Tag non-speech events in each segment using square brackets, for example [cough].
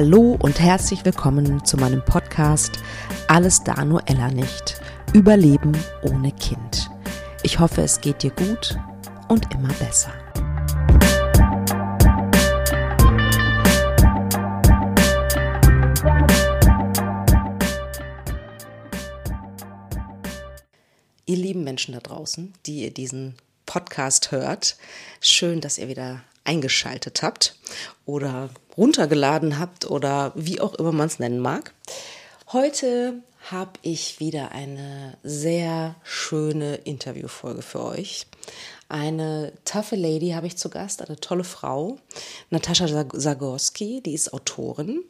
Hallo und herzlich willkommen zu meinem Podcast Alles da nur Ella nicht. Überleben ohne Kind. Ich hoffe, es geht dir gut und immer besser. Ihr lieben Menschen da draußen, die ihr diesen Podcast hört, schön, dass ihr wieder eingeschaltet habt oder runtergeladen habt oder wie auch immer man es nennen mag. Heute habe ich wieder eine sehr schöne Interviewfolge für euch. Eine taffe Lady habe ich zu Gast, eine tolle Frau, Natascha Zagorski, die ist Autorin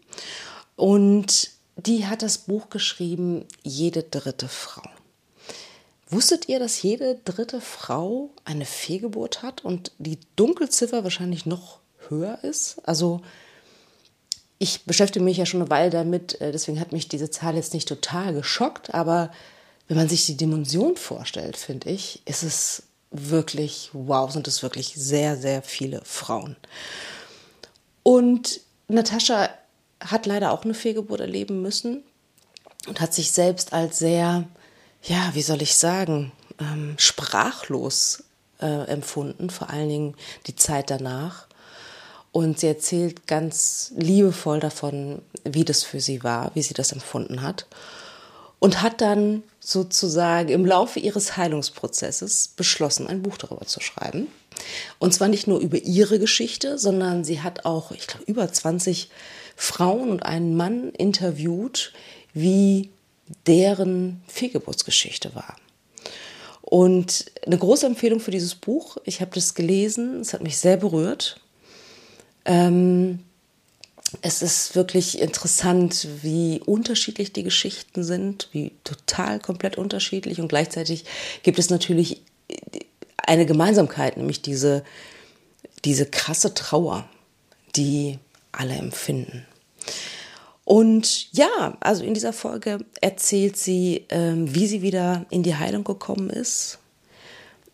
und die hat das Buch geschrieben, Jede dritte Frau. Wusstet ihr, dass jede dritte Frau eine Fehlgeburt hat und die Dunkelziffer wahrscheinlich noch höher ist? Also ich beschäftige mich ja schon eine Weile damit, äh, deswegen hat mich diese Zahl jetzt nicht total geschockt, aber wenn man sich die Dimension vorstellt, finde ich, ist es wirklich, wow, sind es wirklich sehr, sehr viele Frauen. Und Natascha hat leider auch eine Fehlgeburt erleben müssen und hat sich selbst als sehr, ja, wie soll ich sagen, ähm, sprachlos äh, empfunden, vor allen Dingen die Zeit danach. Und sie erzählt ganz liebevoll davon, wie das für sie war, wie sie das empfunden hat. Und hat dann sozusagen im Laufe ihres Heilungsprozesses beschlossen, ein Buch darüber zu schreiben. Und zwar nicht nur über ihre Geschichte, sondern sie hat auch, ich glaube, über 20 Frauen und einen Mann interviewt, wie deren Fehlgeburtsgeschichte war. Und eine große Empfehlung für dieses Buch, ich habe das gelesen, es hat mich sehr berührt. Ähm, es ist wirklich interessant, wie unterschiedlich die Geschichten sind, wie total komplett unterschiedlich und gleichzeitig gibt es natürlich eine Gemeinsamkeit, nämlich diese, diese krasse Trauer, die alle empfinden. Und ja, also in dieser Folge erzählt sie, ähm, wie sie wieder in die Heilung gekommen ist,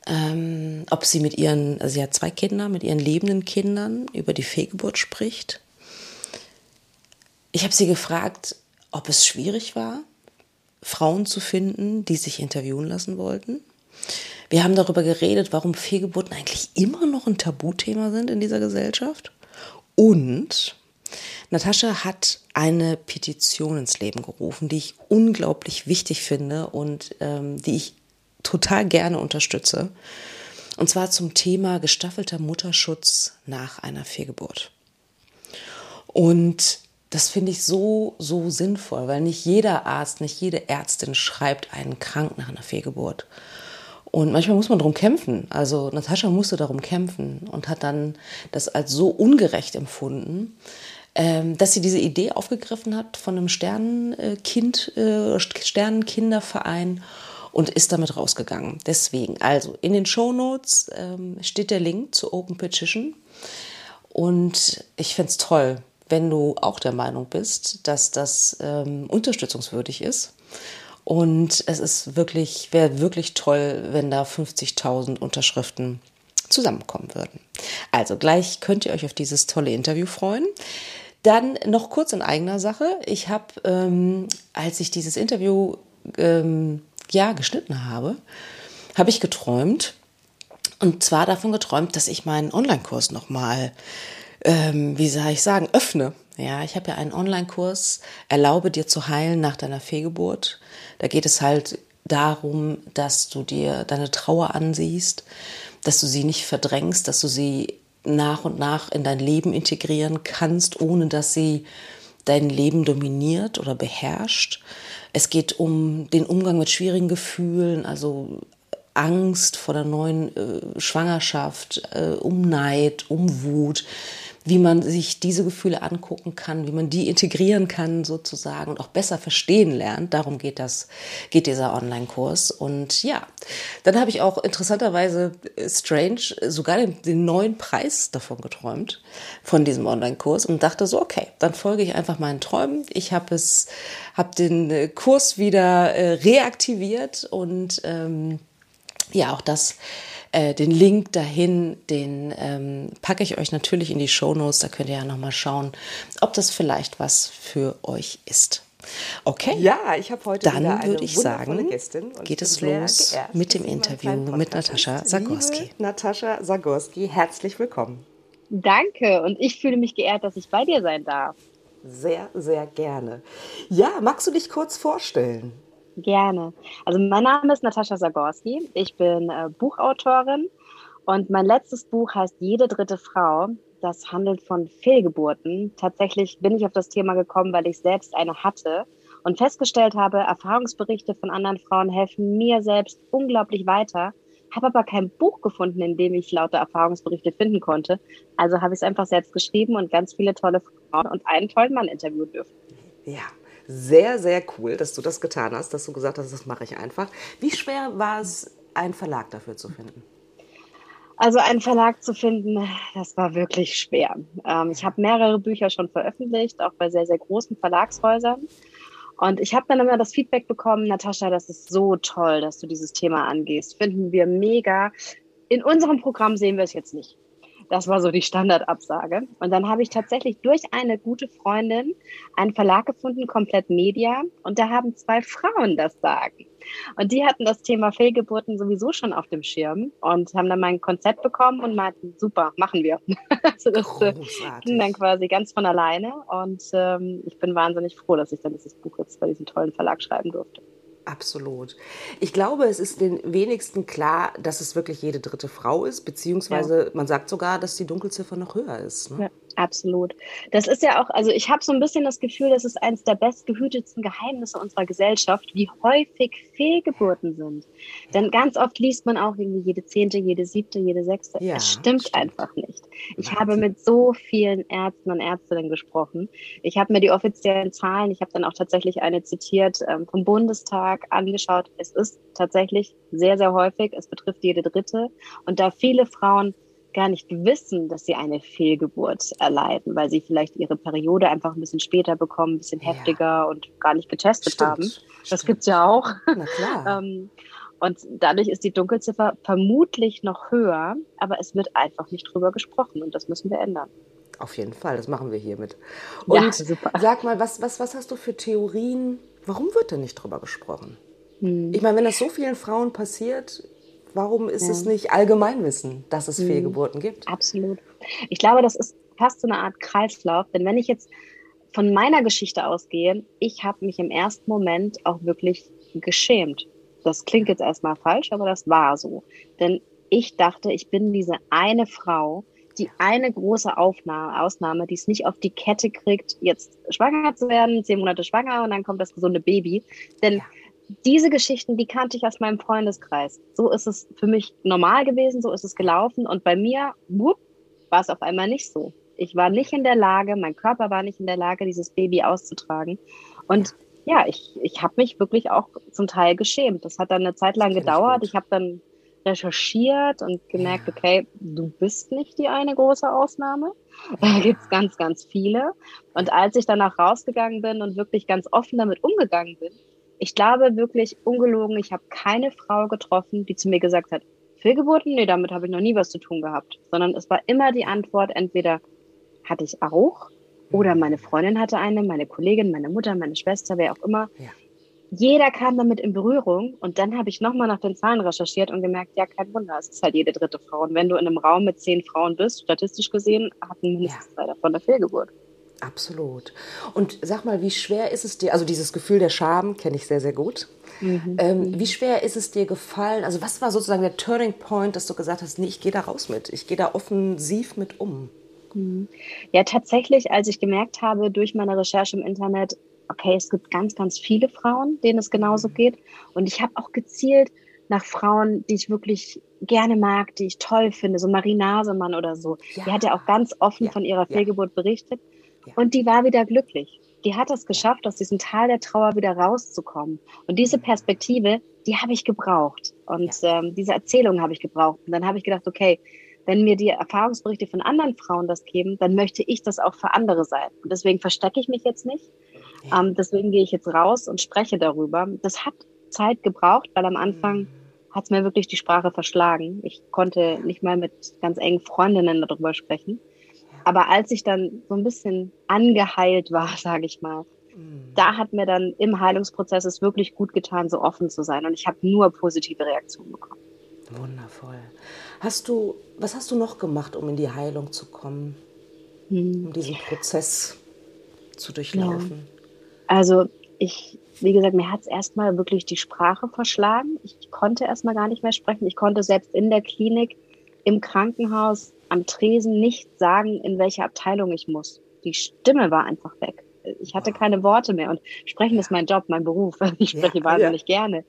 ähm, ob sie mit ihren, also sie hat zwei Kinder, mit ihren lebenden Kindern über die Fehlgeburt spricht. Ich habe sie gefragt, ob es schwierig war, Frauen zu finden, die sich interviewen lassen wollten. Wir haben darüber geredet, warum Fehlgeburten eigentlich immer noch ein Tabuthema sind in dieser Gesellschaft. Und Natascha hat eine Petition ins Leben gerufen, die ich unglaublich wichtig finde und ähm, die ich total gerne unterstütze. Und zwar zum Thema gestaffelter Mutterschutz nach einer Fehlgeburt. Und das finde ich so, so sinnvoll, weil nicht jeder Arzt, nicht jede Ärztin schreibt einen krank nach einer Fehlgeburt. Und manchmal muss man darum kämpfen. Also Natascha musste darum kämpfen und hat dann das als so ungerecht empfunden, dass sie diese Idee aufgegriffen hat von einem Sternenkind, äh, Sternenkinderverein und ist damit rausgegangen. Deswegen, also in den Show Notes ähm, steht der Link zu Open Petition und ich finde es toll, wenn du auch der Meinung bist, dass das ähm, unterstützungswürdig ist. Und es ist wirklich, wäre wirklich toll, wenn da 50.000 Unterschriften zusammenkommen würden. Also gleich könnt ihr euch auf dieses tolle Interview freuen. Dann noch kurz in eigener Sache. Ich habe, ähm, als ich dieses Interview ähm, ja geschnitten habe, habe ich geträumt. Und zwar davon geträumt, dass ich meinen Online-Kurs nochmal, ähm, wie soll ich sagen, öffne. Ja, ich habe ja einen Online-Kurs, Erlaube dir zu heilen nach deiner Fehlgeburt. Da geht es halt darum, dass du dir deine Trauer ansiehst, dass du sie nicht verdrängst, dass du sie nach und nach in dein Leben integrieren kannst, ohne dass sie dein Leben dominiert oder beherrscht. Es geht um den Umgang mit schwierigen Gefühlen, also Angst vor der neuen äh, Schwangerschaft, äh, um Neid, um Wut, wie man sich diese Gefühle angucken kann, wie man die integrieren kann sozusagen und auch besser verstehen lernt. Darum geht das, geht dieser Online-Kurs. Und ja, dann habe ich auch interessanterweise äh, strange sogar den, den neuen Preis davon geträumt, von diesem Online-Kurs und dachte so, okay, dann folge ich einfach meinen Träumen. Ich habe es, habe den äh, Kurs wieder äh, reaktiviert und ähm, ja, auch das Äh, den Link dahin, den ähm, packe ich euch natürlich in die Shownotes. Da könnt ihr ja nochmal schauen, ob das vielleicht was für euch ist. Okay. Ja, ich habe heute Dann wieder eine würde ich sagen, Gästin geht es los geehrt, mit dem Interview mit Natascha. Zagorski. Liebe Natascha Zagorski, herzlich willkommen. Danke und ich fühle mich geehrt, dass ich bei dir sein darf. Sehr, sehr gerne. Ja, magst du dich kurz vorstellen? Gerne. Also mein Name ist Natascha Zagorski. Ich bin äh, Buchautorin und mein letztes Buch heißt Jede dritte Frau. Das handelt von Fehlgeburten. Tatsächlich bin ich auf das Thema gekommen, weil ich selbst eine hatte und festgestellt habe, Erfahrungsberichte von anderen Frauen helfen mir selbst unglaublich weiter. Habe aber kein Buch gefunden, in dem ich lauter Erfahrungsberichte finden konnte. Also habe ich es einfach selbst geschrieben und ganz viele tolle Frauen und einen tollen Mann interviewen dürfen. Ja, sehr, sehr cool, dass du das getan hast, dass du gesagt hast, das mache ich einfach. Wie schwer war es, einen Verlag dafür zu finden? Also einen Verlag zu finden, das war wirklich schwer. Ähm, ich habe mehrere Bücher schon veröffentlicht, auch bei sehr, sehr großen Verlagshäusern. Und ich habe dann immer das Feedback bekommen, Natascha, das ist so toll, dass du dieses Thema angehst. Finden wir mega. In unserem Programm sehen wir es jetzt nicht. Das war so die Standardabsage. Und dann habe ich tatsächlich durch eine gute Freundin einen Verlag gefunden, Komplett Media. Und da haben zwei Frauen das Sagen. Und die hatten das Thema Fehlgeburten sowieso schon auf dem Schirm und haben dann mein Konzept bekommen und meinten, super, machen wir. [laughs] also das äh, ging dann quasi ganz von alleine. Und ähm, ich bin wahnsinnig froh, dass ich dann dieses Buch jetzt bei diesem tollen Verlag schreiben durfte. Absolut. Ich glaube, es ist den wenigsten klar, dass es wirklich jede dritte Frau ist, beziehungsweise ja. man sagt sogar, dass die Dunkelziffer noch höher ist. Ne? Ja. Absolut. Das ist ja auch, also ich habe so ein bisschen das Gefühl, das ist eines der bestgehütetsten Geheimnisse unserer Gesellschaft, wie häufig Fehlgeburten sind. Denn ganz oft liest man auch irgendwie jede zehnte, jede siebte, jede sechste. Ja, es stimmt, stimmt, einfach nicht. Ich Wahnsinn. habe mit so vielen Ärzten und Ärztinnen gesprochen. Ich habe mir die offiziellen Zahlen, ich habe dann auch tatsächlich eine zitiert ähm, vom Bundestag angeschaut. Es ist tatsächlich sehr, sehr häufig. Es betrifft jede dritte. Und da viele Frauen gar nicht wissen, dass sie eine Fehlgeburt erleiden, weil sie vielleicht ihre Periode einfach ein bisschen später bekommen, ein bisschen ja. heftiger und gar nicht getestet stimmt, haben. Das stimmt. gibt's ja auch. Na klar. [laughs] Ähm, und dadurch ist die Dunkelziffer vermutlich noch höher, aber es wird einfach nicht drüber gesprochen und das müssen wir ändern. Auf jeden Fall, das machen wir hiermit. Und ja, super. sag mal, was, was, was hast du für Theorien? Warum wird da nicht drüber gesprochen? Hm. Ich meine, wenn das so vielen Frauen passiert, Warum ist ja. es nicht Allgemeinwissen, dass es mhm. Fehlgeburten gibt? Absolut. Ich glaube, das ist fast so eine Art Kreislauf. Denn wenn ich jetzt von meiner Geschichte ausgehe, ich habe mich im ersten Moment auch wirklich geschämt. Das klingt jetzt erstmal falsch, aber das war so. Denn ich dachte, ich bin diese eine Frau, die eine große Aufnahme, Ausnahme, die es nicht auf die Kette kriegt, jetzt schwanger zu werden, zehn Monate schwanger und dann kommt das gesunde Baby. Denn ja diese Geschichten, die kannte ich aus meinem Freundeskreis. So ist es für mich normal gewesen, so ist es gelaufen. Und bei mir, whoop, war es auf einmal nicht so. Ich war nicht in der Lage, mein Körper war nicht in der Lage, dieses Baby auszutragen. Und ja, ich, ich habe mich wirklich auch zum Teil geschämt. Das hat dann eine Zeit lang gedauert. Ich, habe dann recherchiert und gemerkt, okay, du bist nicht die eine große Ausnahme. [laughs] Da gibt's ganz, ganz viele. Und als ich danach rausgegangen bin und wirklich ganz offen damit umgegangen bin, ich glaube wirklich ungelogen, ich habe keine Frau getroffen, die zu mir gesagt hat, Fehlgeburten? Nee, damit habe ich noch nie was zu tun gehabt. Sondern es war immer die Antwort, entweder hatte ich auch oder meine Freundin hatte eine, meine Kollegin, meine Mutter, meine Schwester, wer auch immer. Ja. Jeder kam damit in Berührung und dann habe ich nochmal nach den Zahlen recherchiert und gemerkt, ja, kein Wunder, es ist halt jede dritte Frau. Und wenn du in einem Raum mit zehn Frauen bist, statistisch gesehen, hatten mindestens ja. zwei davon eine Fehlgeburt. Absolut. Und sag mal, wie schwer ist es dir, also dieses Gefühl der Scham kenne ich sehr, sehr gut. Mhm. Ähm, wie schwer ist es dir gefallen? Also was war sozusagen der Turning Point, dass du gesagt hast, nee, ich gehe da raus mit, ich gehe da offensiv mit um? Mhm. Ja, tatsächlich, als ich gemerkt habe durch meine Recherche im Internet, okay, es gibt ganz, ganz viele Frauen, denen es genauso mhm. geht. Und ich habe auch gezielt nach Frauen, die ich wirklich gerne mag, die ich toll finde, so Marie Nasemann oder so. Ja. Die hat ja auch ganz offen ja. von ihrer Fehlgeburt ja. berichtet. Und die war wieder glücklich. Die hat es geschafft, aus diesem Tal der Trauer wieder rauszukommen. Und diese Perspektive, die habe ich gebraucht. Und ja. ähm, diese Erzählung habe ich gebraucht. Und dann habe ich gedacht, okay, wenn mir die Erfahrungsberichte von anderen Frauen das geben, dann möchte ich das auch für andere sein. Und deswegen verstecke ich mich jetzt nicht. Ähm, deswegen gehe ich jetzt raus und spreche darüber. Das hat Zeit gebraucht, weil am Anfang mhm. hat es mir wirklich die Sprache verschlagen. Ich konnte nicht mal mit ganz engen Freundinnen darüber sprechen. Aber als ich dann so ein bisschen angeheilt war, [laughs] sage ich mal, mhm. da hat mir dann im Heilungsprozess es wirklich gut getan, so offen zu sein. Und ich habe nur positive Reaktionen bekommen. Wundervoll. Hast du, was hast du noch gemacht, um in die Heilung zu kommen? Mhm. Um diesen Prozess zu durchlaufen? Ja. Also ich, wie gesagt, mir hat es erstmal wirklich die Sprache verschlagen. Ich konnte erstmal gar nicht mehr sprechen. Ich konnte selbst in der Klinik, im Krankenhaus, am Tresen nicht sagen, in welche Abteilung ich muss. Die Stimme war einfach weg ich hatte keine Worte mehr. Und sprechen ist mein Job, mein Beruf. [laughs] Ich spreche ja, wahnsinnig ja. gerne.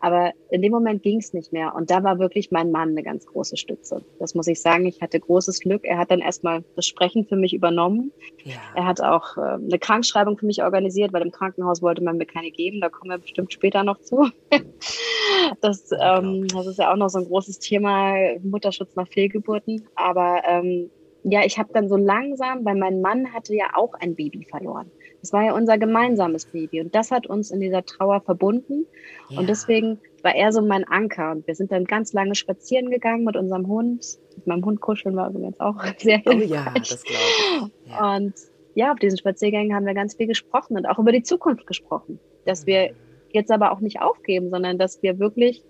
Aber in dem Moment ging es nicht mehr. Und da war wirklich mein Mann eine ganz große Stütze. Das muss ich sagen. Ich hatte großes Glück. Er hat dann erstmal das Sprechen für mich übernommen. Ja. Er hat auch äh, eine Krankschreibung für mich organisiert, weil im Krankenhaus wollte man mir keine geben. Da kommen wir bestimmt später noch zu. [laughs] das, ähm, das ist ja auch noch so ein großes Thema, Mutterschutz nach Fehlgeburten. Aber ähm, ja, ich habe dann so langsam, weil mein Mann hatte ja auch ein Baby verloren. Das war ja unser gemeinsames Baby und das hat uns in dieser Trauer verbunden. Ja. Und deswegen war er so mein Anker. Und wir sind dann ganz lange spazieren gegangen mit unserem Hund. Mit meinem Hund kuscheln war übrigens auch [laughs] sehr hilfreich. Oh ja, das glaube ich. Ja. Und ja, auf diesen Spaziergängen haben wir ganz viel gesprochen und auch über die Zukunft gesprochen. Dass wir mhm. jetzt aber auch nicht aufgeben, sondern dass wir wirklich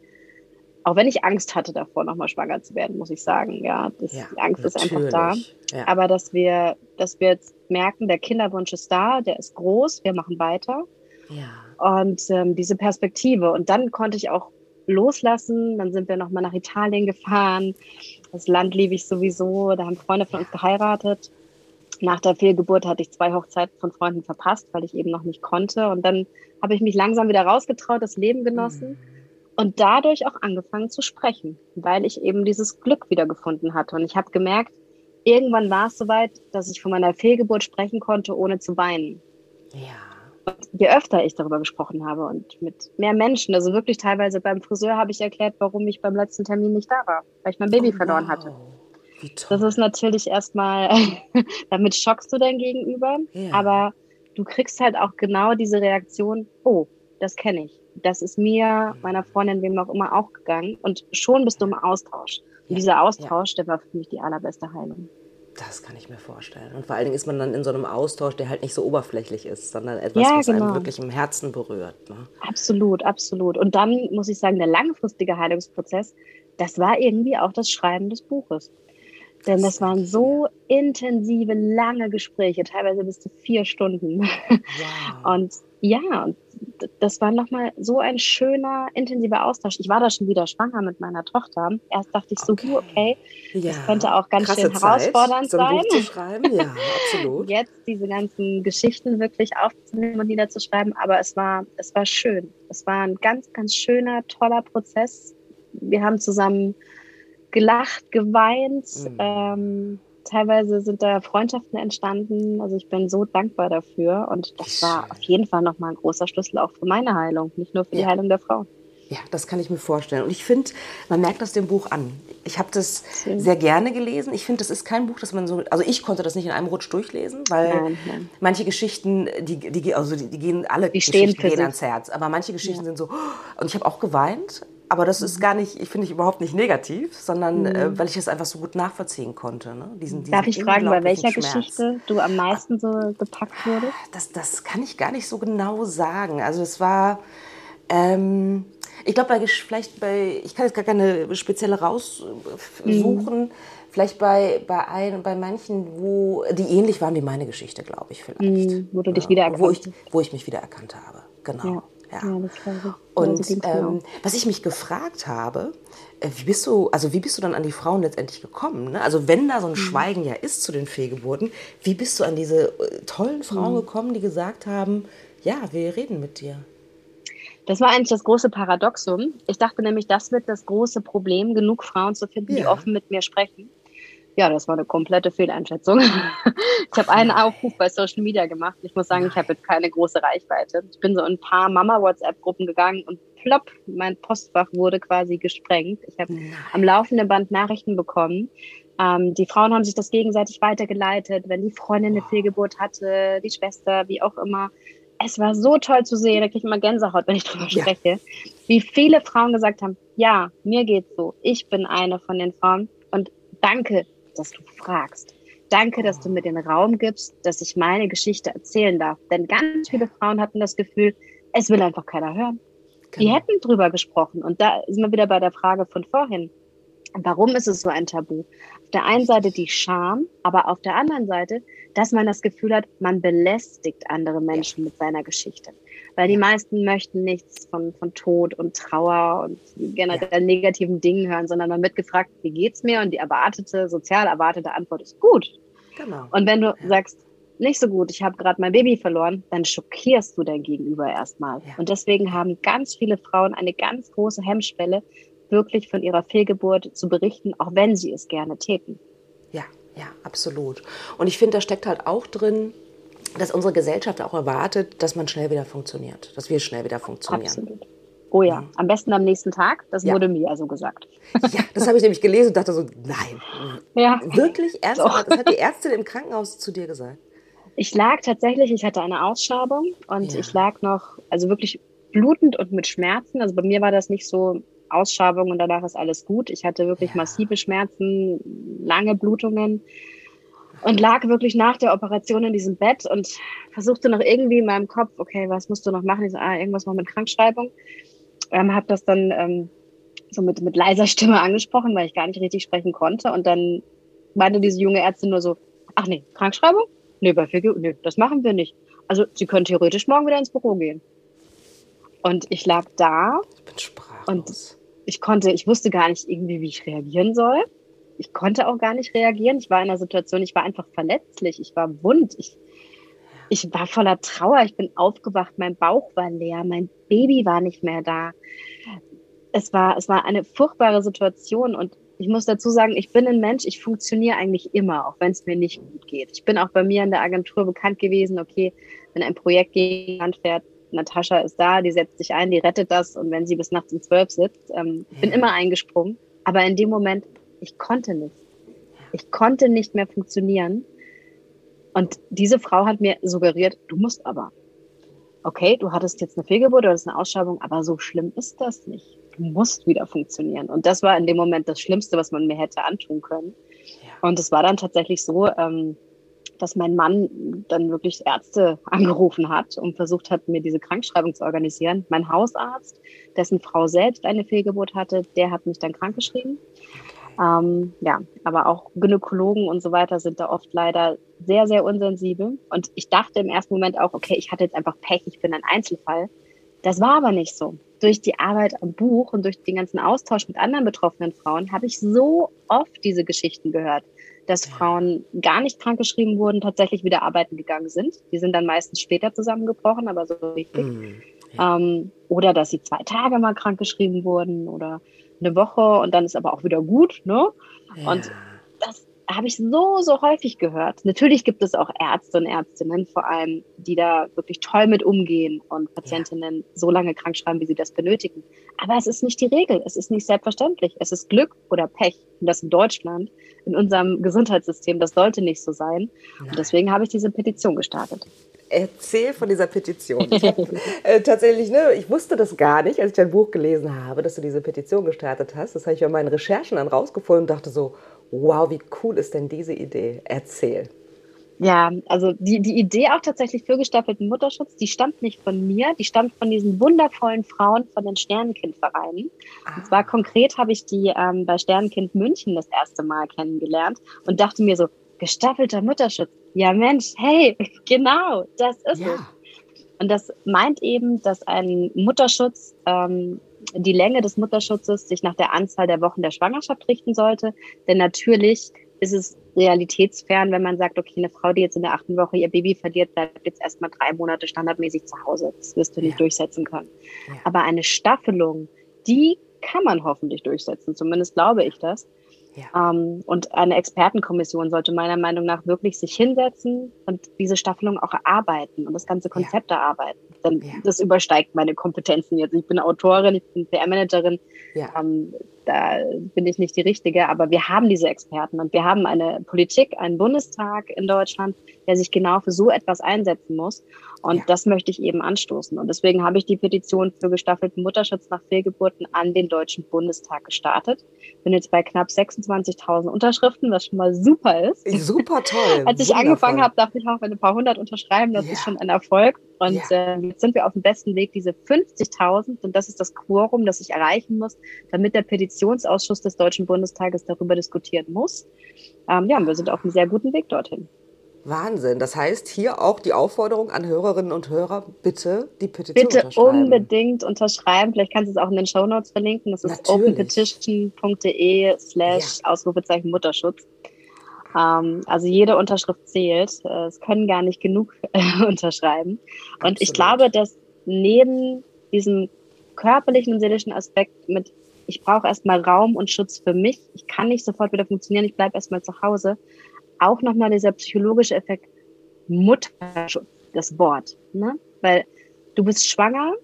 auch wenn ich Angst hatte davor, nochmal schwanger zu werden, muss ich sagen, ja, das, ja die Angst natürlich. ist einfach da. Ja. Aber dass wir, dass wir jetzt merken, der Kinderwunsch ist da, der ist groß, wir machen weiter. Ja. Und ähm, diese Perspektive. Und dann konnte ich auch loslassen. Dann sind wir nochmal nach Italien gefahren. Das Land liebe ich sowieso. Da haben Freunde von uns geheiratet. Nach der Fehlgeburt hatte ich zwei Hochzeiten von Freunden verpasst, weil ich eben noch nicht konnte. Und dann habe ich mich langsam wieder rausgetraut, das Leben genossen. Mhm und dadurch auch angefangen zu sprechen, weil ich eben dieses Glück wiedergefunden hatte. Und ich habe gemerkt, irgendwann war es soweit, dass ich von meiner Fehlgeburt sprechen konnte, ohne zu weinen. Ja. Und je öfter ich darüber gesprochen habe und mit mehr Menschen, also wirklich teilweise beim Friseur habe ich erklärt, warum ich beim letzten Termin nicht da war, weil ich mein Baby oh, verloren wow. hatte. Das ist natürlich erstmal, [laughs] damit schockst du dein Gegenüber, ja. aber du kriegst halt auch genau diese Reaktion, oh, das kenne ich das ist mir, meiner Freundin, wem auch immer, auch gegangen. Und schon bist du im Austausch. Und ja, dieser Austausch, ja. der war für mich die allerbeste Heilung. Das kann ich mir vorstellen. Und vor allen Dingen ist man dann in so einem Austausch, der halt nicht so oberflächlich ist, sondern etwas, ja, was genau. einem wirklich im Herzen berührt. Ne? Absolut, absolut. Und dann muss ich sagen, der langfristige Heilungsprozess, das war irgendwie auch das Schreiben des Buches. Denn das waren so intensive, lange Gespräche, teilweise bis zu vier Stunden. Wow. [laughs] Und ja, das war nochmal so ein schöner, intensiver Austausch. Ich war da schon wieder schwanger mit meiner Tochter. Erst dachte ich so, okay, okay ja. das könnte auch ganz Krasse schön herausfordernd Zeit, sein. So ein Buch zu schreiben. Ja, absolut. [laughs] Jetzt diese ganzen Geschichten wirklich aufzunehmen und niederzuschreiben. Aber es war, es war schön. Es war ein ganz, ganz schöner, toller Prozess. Wir haben zusammen gelacht, geweint. Mhm. Ähm, teilweise sind da Freundschaften entstanden. Also ich bin so dankbar dafür. Und das war auf jeden Fall nochmal ein großer Schlüssel auch für meine Heilung, nicht nur für die Heilung der Frau. Ja, das kann ich mir vorstellen. Und ich finde, man merkt das dem Buch an. Ich habe das Schön. sehr gerne gelesen. Ich finde, das ist kein Buch, das man so, also ich konnte das nicht in einem Rutsch durchlesen, weil nein, nein. manche Geschichten, die, die, also die, die gehen alle die Geschichten gehen ans Herz. Aber manche Geschichten ja. sind so, und ich habe auch geweint. Aber das ist gar nicht, ich finde ich überhaupt nicht negativ, sondern mhm. äh, weil ich es einfach so gut nachvollziehen konnte. Ne? Diesen, diesen Darf ich fragen, bei welcher Schmerz. Geschichte du am meisten so gepackt wurdest? Das, das kann ich gar nicht so genau sagen. Also es war, ähm, ich glaube, bei, vielleicht bei, ich kann jetzt gar keine spezielle raussuchen. Mhm. Vielleicht bei, bei, ein, bei manchen, wo die ähnlich waren wie meine Geschichte, glaube ich, vielleicht. Mhm, wo du dich ja, wiedererkannt wo ich, wo ich mich wiedererkannt habe. Genau. Ja. Ja. ja und ähm, was ich mich gefragt habe, äh, wie bist du, also wie bist du dann an die Frauen letztendlich gekommen? Ne? Also wenn da so ein mhm. Schweigen ja ist zu den Fehlgeburten, wie bist du an diese äh, tollen Frauen mhm. gekommen, die gesagt haben, ja, wir reden mit dir? Das war eigentlich das große Paradoxum. Ich dachte nämlich, das wird das große Problem, genug Frauen zu finden, ja. die offen mit mir sprechen. Ja, das war eine komplette Fehleinschätzung. [laughs] ich habe einen Aufruf bei Social Media gemacht. Ich muss sagen, ich habe jetzt keine große Reichweite. Ich bin so in ein paar Mama-WhatsApp-Gruppen gegangen und plopp, mein Postfach wurde quasi gesprengt. Ich habe am laufenden Band Nachrichten bekommen. Ähm, die Frauen haben sich das gegenseitig weitergeleitet, wenn die Freundin eine Fehlgeburt hatte, die Schwester, wie auch immer. es war so toll zu sehen, da kriege ich immer Gänsehaut, wenn ich drüber ja. spreche, wie viele Frauen gesagt haben, ja, mir geht's so, ich bin eine von den Frauen und danke, dass du fragst. Danke, dass du mir den Raum gibst, dass ich meine Geschichte erzählen darf. Denn ganz viele Frauen hatten das Gefühl, es will einfach keiner hören. Genau. Die hätten drüber gesprochen. Und da sind wir wieder bei der Frage von vorhin. Warum ist es so ein Tabu? Auf der einen Seite die Scham, aber auf der anderen Seite, dass man das Gefühl hat, man belästigt andere Menschen mit seiner Geschichte. Weil die meisten möchten nichts von, von Tod und Trauer und generell ja. negativen Dingen hören, sondern man wird gefragt, wie geht's mir? Und die erwartete, sozial erwartete Antwort ist gut. Genau. Und wenn du ja. sagst, nicht so gut, ich habe gerade mein Baby verloren, dann schockierst du dein Gegenüber erstmal. Ja. Und deswegen haben ganz viele Frauen eine ganz große Hemmschwelle, wirklich von ihrer Fehlgeburt zu berichten, auch wenn sie es gerne täten. Ja, ja, absolut. Und ich finde, da steckt halt auch drin, dass unsere Gesellschaft auch erwartet, dass man schnell wieder funktioniert, dass wir schnell wieder funktionieren. Absolut. Oh ja, mhm. am besten am nächsten Tag. Das ja. wurde mir also gesagt. Ja, das habe ich nämlich gelesen und dachte so, nein. [laughs] Ja. Wirklich? Ernsthaft? Das hat die Ärztin im Krankenhaus zu dir gesagt? Ich lag tatsächlich, ich hatte eine Ausschabung und ja. ich lag noch, also wirklich blutend und mit Schmerzen. Also bei mir war das nicht so Ausschabung und danach ist alles gut. Ich hatte wirklich ja. massive Schmerzen, lange Blutungen und lag wirklich nach der Operation in diesem Bett und versuchte noch irgendwie in meinem Kopf, okay, was musst du noch machen? Ich so, ah, irgendwas noch mit Krankschreibung. Ähm, habe das dann ähm, so mit, mit leiser Stimme angesprochen, weil ich gar nicht richtig sprechen konnte. Und dann meinte diese junge Ärztin nur so, ach nee, Krankschreibung? Nee, bei Figur, nee, das machen wir nicht. Also Sie können theoretisch morgen wieder ins Büro gehen. Und ich lag da. Ich bin sprachlos. Und ich konnte, ich wusste gar nicht irgendwie, wie ich reagieren soll. Ich konnte auch gar nicht reagieren. Ich war in einer Situation, ich war einfach verletzlich, ich war wund, ich, ich war voller Trauer, ich bin aufgewacht, mein Bauch war leer, mein Baby war nicht mehr da. Es war, es war eine furchtbare Situation und ich muss dazu sagen, ich bin ein Mensch, ich funktioniere eigentlich immer, auch wenn es mir nicht gut geht. Ich bin auch bei mir in der Agentur bekannt gewesen, okay, wenn ein Projekt gegen Land fährt, Natascha ist da, die setzt sich ein, die rettet das und wenn sie bis nachts um zwölf sitzt, ähm, ja. bin immer eingesprungen. Aber in dem Moment, ich konnte nicht. Ich konnte nicht mehr funktionieren. Und diese Frau hat mir suggeriert, du musst aber. Okay, du hattest jetzt eine Fehlgeburt oder eine Ausschreibung, aber so schlimm ist das nicht. Du musst wieder funktionieren. Und das war in dem Moment das Schlimmste, was man mir hätte antun können. Ja. Und es war dann tatsächlich so, ähm, dass mein Mann dann wirklich Ärzte [laughs] angerufen hat und versucht hat, mir diese Krankschreibung zu organisieren. Mein Hausarzt, dessen Frau selbst eine Fehlgeburt hatte, der hat mich dann krankgeschrieben. Ähm, ja, aber auch Gynäkologen und so weiter sind da oft leider sehr, sehr unsensibel. Und ich dachte im ersten Moment auch, okay, ich hatte jetzt einfach Pech, ich bin ein Einzelfall. Das war aber nicht so. Durch die Arbeit am Buch und durch den ganzen Austausch mit anderen betroffenen Frauen habe ich so oft diese Geschichten gehört dass Frauen gar nicht krankgeschrieben wurden, tatsächlich wieder arbeiten gegangen sind. Die sind dann meistens später zusammengebrochen, aber so richtig. Mhm. Ja. Ähm, oder dass sie zwei Tage mal krankgeschrieben wurden oder eine Woche und dann ist aber auch wieder gut. Ne? Ja. Und das habe ich so, so häufig gehört. Natürlich gibt es auch Ärzte und Ärztinnen vor allem, die da wirklich toll mit umgehen und Patientinnen ja. so lange krank schreiben, wie sie das benötigen. Aber es ist nicht die Regel. Es ist nicht selbstverständlich. Es ist Glück oder Pech. Und das in Deutschland, in unserem Gesundheitssystem, das sollte nicht so sein. Nein. Und deswegen habe ich diese Petition gestartet erzähl von dieser Petition. Ich hab, äh, tatsächlich, ne, ich wusste das gar nicht, als ich dein Buch gelesen habe, dass du diese Petition gestartet hast. Das habe ich bei meinen Recherchen dann rausgefunden und dachte so, wow, wie cool ist denn diese Idee? Erzähl. Ja, also die, die Idee auch tatsächlich für gestaffelten Mutterschutz, die stammt nicht von mir, die stammt von diesen wundervollen Frauen von den Sternenkindvereinen. Ah. Und zwar konkret habe ich die ähm, bei Sternenkind München das erste Mal kennengelernt und dachte mir so, gestaffelter Mutterschutz. Ja, Mensch, hey, [laughs] genau, das ist ja. es. Und das meint eben, dass ein Mutterschutz ähm, die Länge des Mutterschutzes sich nach der Anzahl der Wochen der Schwangerschaft richten sollte. Denn natürlich ist es realitätsfern, wenn man sagt, okay, eine Frau, die jetzt in der achten Woche ihr Baby verliert, bleibt jetzt erstmal drei Monate standardmäßig zu Hause. Das wirst du nicht ja. durchsetzen können. Ja. Aber eine Staffelung, die kann man hoffentlich durchsetzen. Zumindest glaube ich das. Ja. Ähm, und eine Expertenkommission sollte meiner Meinung nach wirklich sich hinsetzen und diese Staffelung auch erarbeiten und das ganze Konzept ja. erarbeiten. Denn ja. das übersteigt meine Kompetenzen jetzt. Ich bin Autorin, ich bin PR-Managerin. Ja. Ähm, da bin ich nicht die Richtige, aber wir haben diese Experten und wir haben eine Politik, einen Bundestag in Deutschland, der sich genau für so etwas einsetzen muss. Und ja. das möchte ich eben anstoßen. Und deswegen habe ich die Petition für gestaffelten Mutterschutz nach Fehlgeburten an den Deutschen Bundestag gestartet. Bin jetzt bei knapp 26.000 Unterschriften, was schon mal super ist. Super toll. [laughs] Als ich Wundervoll. angefangen habe, dachte ich auch, wenn ein paar hundert unterschreiben, das ja. ist schon ein Erfolg. Und ja. äh, jetzt sind wir auf dem besten Weg, diese 50.000, und das ist das Quorum, das ich erreichen muss, damit der Petitionsausschuss des Deutschen Bundestages darüber diskutieren muss. Ähm, ja, wir sind auf einem sehr guten Weg dorthin. Wahnsinn. Das heißt, hier auch die Aufforderung an Hörerinnen und Hörer, bitte die Petition bitte unterschreiben. Bitte unbedingt unterschreiben. Vielleicht kannst du es auch in den Show Notes verlinken. Das ist openpetition.de slash Ausrufezeichen Mutterschutz. Ähm, also jede Unterschrift zählt. Äh, es können gar nicht genug äh, [laughs] unterschreiben. Und Absolut. ich glaube, dass neben diesem körperlichen und seelischen Aspekt mit ich brauche erstmal Raum und Schutz für mich. Ich kann nicht sofort wieder funktionieren. Ich bleibe erstmal zu Hause auch nochmal dieser psychologische Effekt Mutterschutz, das Wort. Ne? Weil du bist schwanger,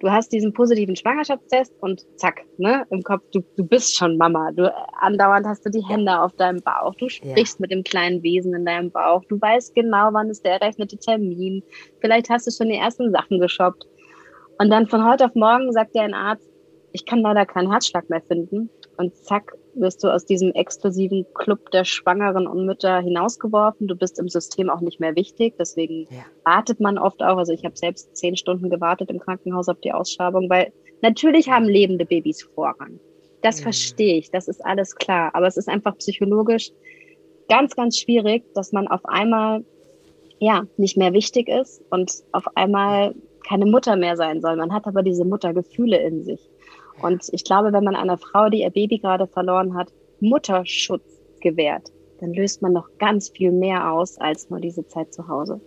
du hast diesen positiven Schwangerschaftstest und zack, ne, im Kopf, du, du bist schon Mama. Du andauernd hast du die Hände auf deinem Bauch, du sprichst ja. mit dem kleinen Wesen in deinem Bauch, du weißt genau, wann ist der errechnete Termin. Vielleicht hast du schon die ersten Sachen geshoppt. Und dann von heute auf morgen sagt dir ein Arzt, ich kann leider keinen Herzschlag mehr finden. Und zack, wirst du aus diesem exklusiven Club der Schwangeren und Mütter hinausgeworfen. Du bist im System auch nicht mehr wichtig. Deswegen ja. wartet man oft auch. Also ich habe selbst zehn Stunden gewartet im Krankenhaus auf die Ausschabung, weil natürlich haben lebende Babys Vorrang. Das mhm. verstehe ich. Das ist alles klar. Aber es ist einfach psychologisch ganz, ganz schwierig, dass man auf einmal ja nicht mehr wichtig ist und auf einmal keine Mutter mehr sein soll. Man hat aber diese Muttergefühle in sich. Und ich glaube, wenn man einer Frau, die ihr Baby gerade verloren hat, Mutterschutz gewährt, dann löst man noch ganz viel mehr aus als nur diese Zeit zu Hause.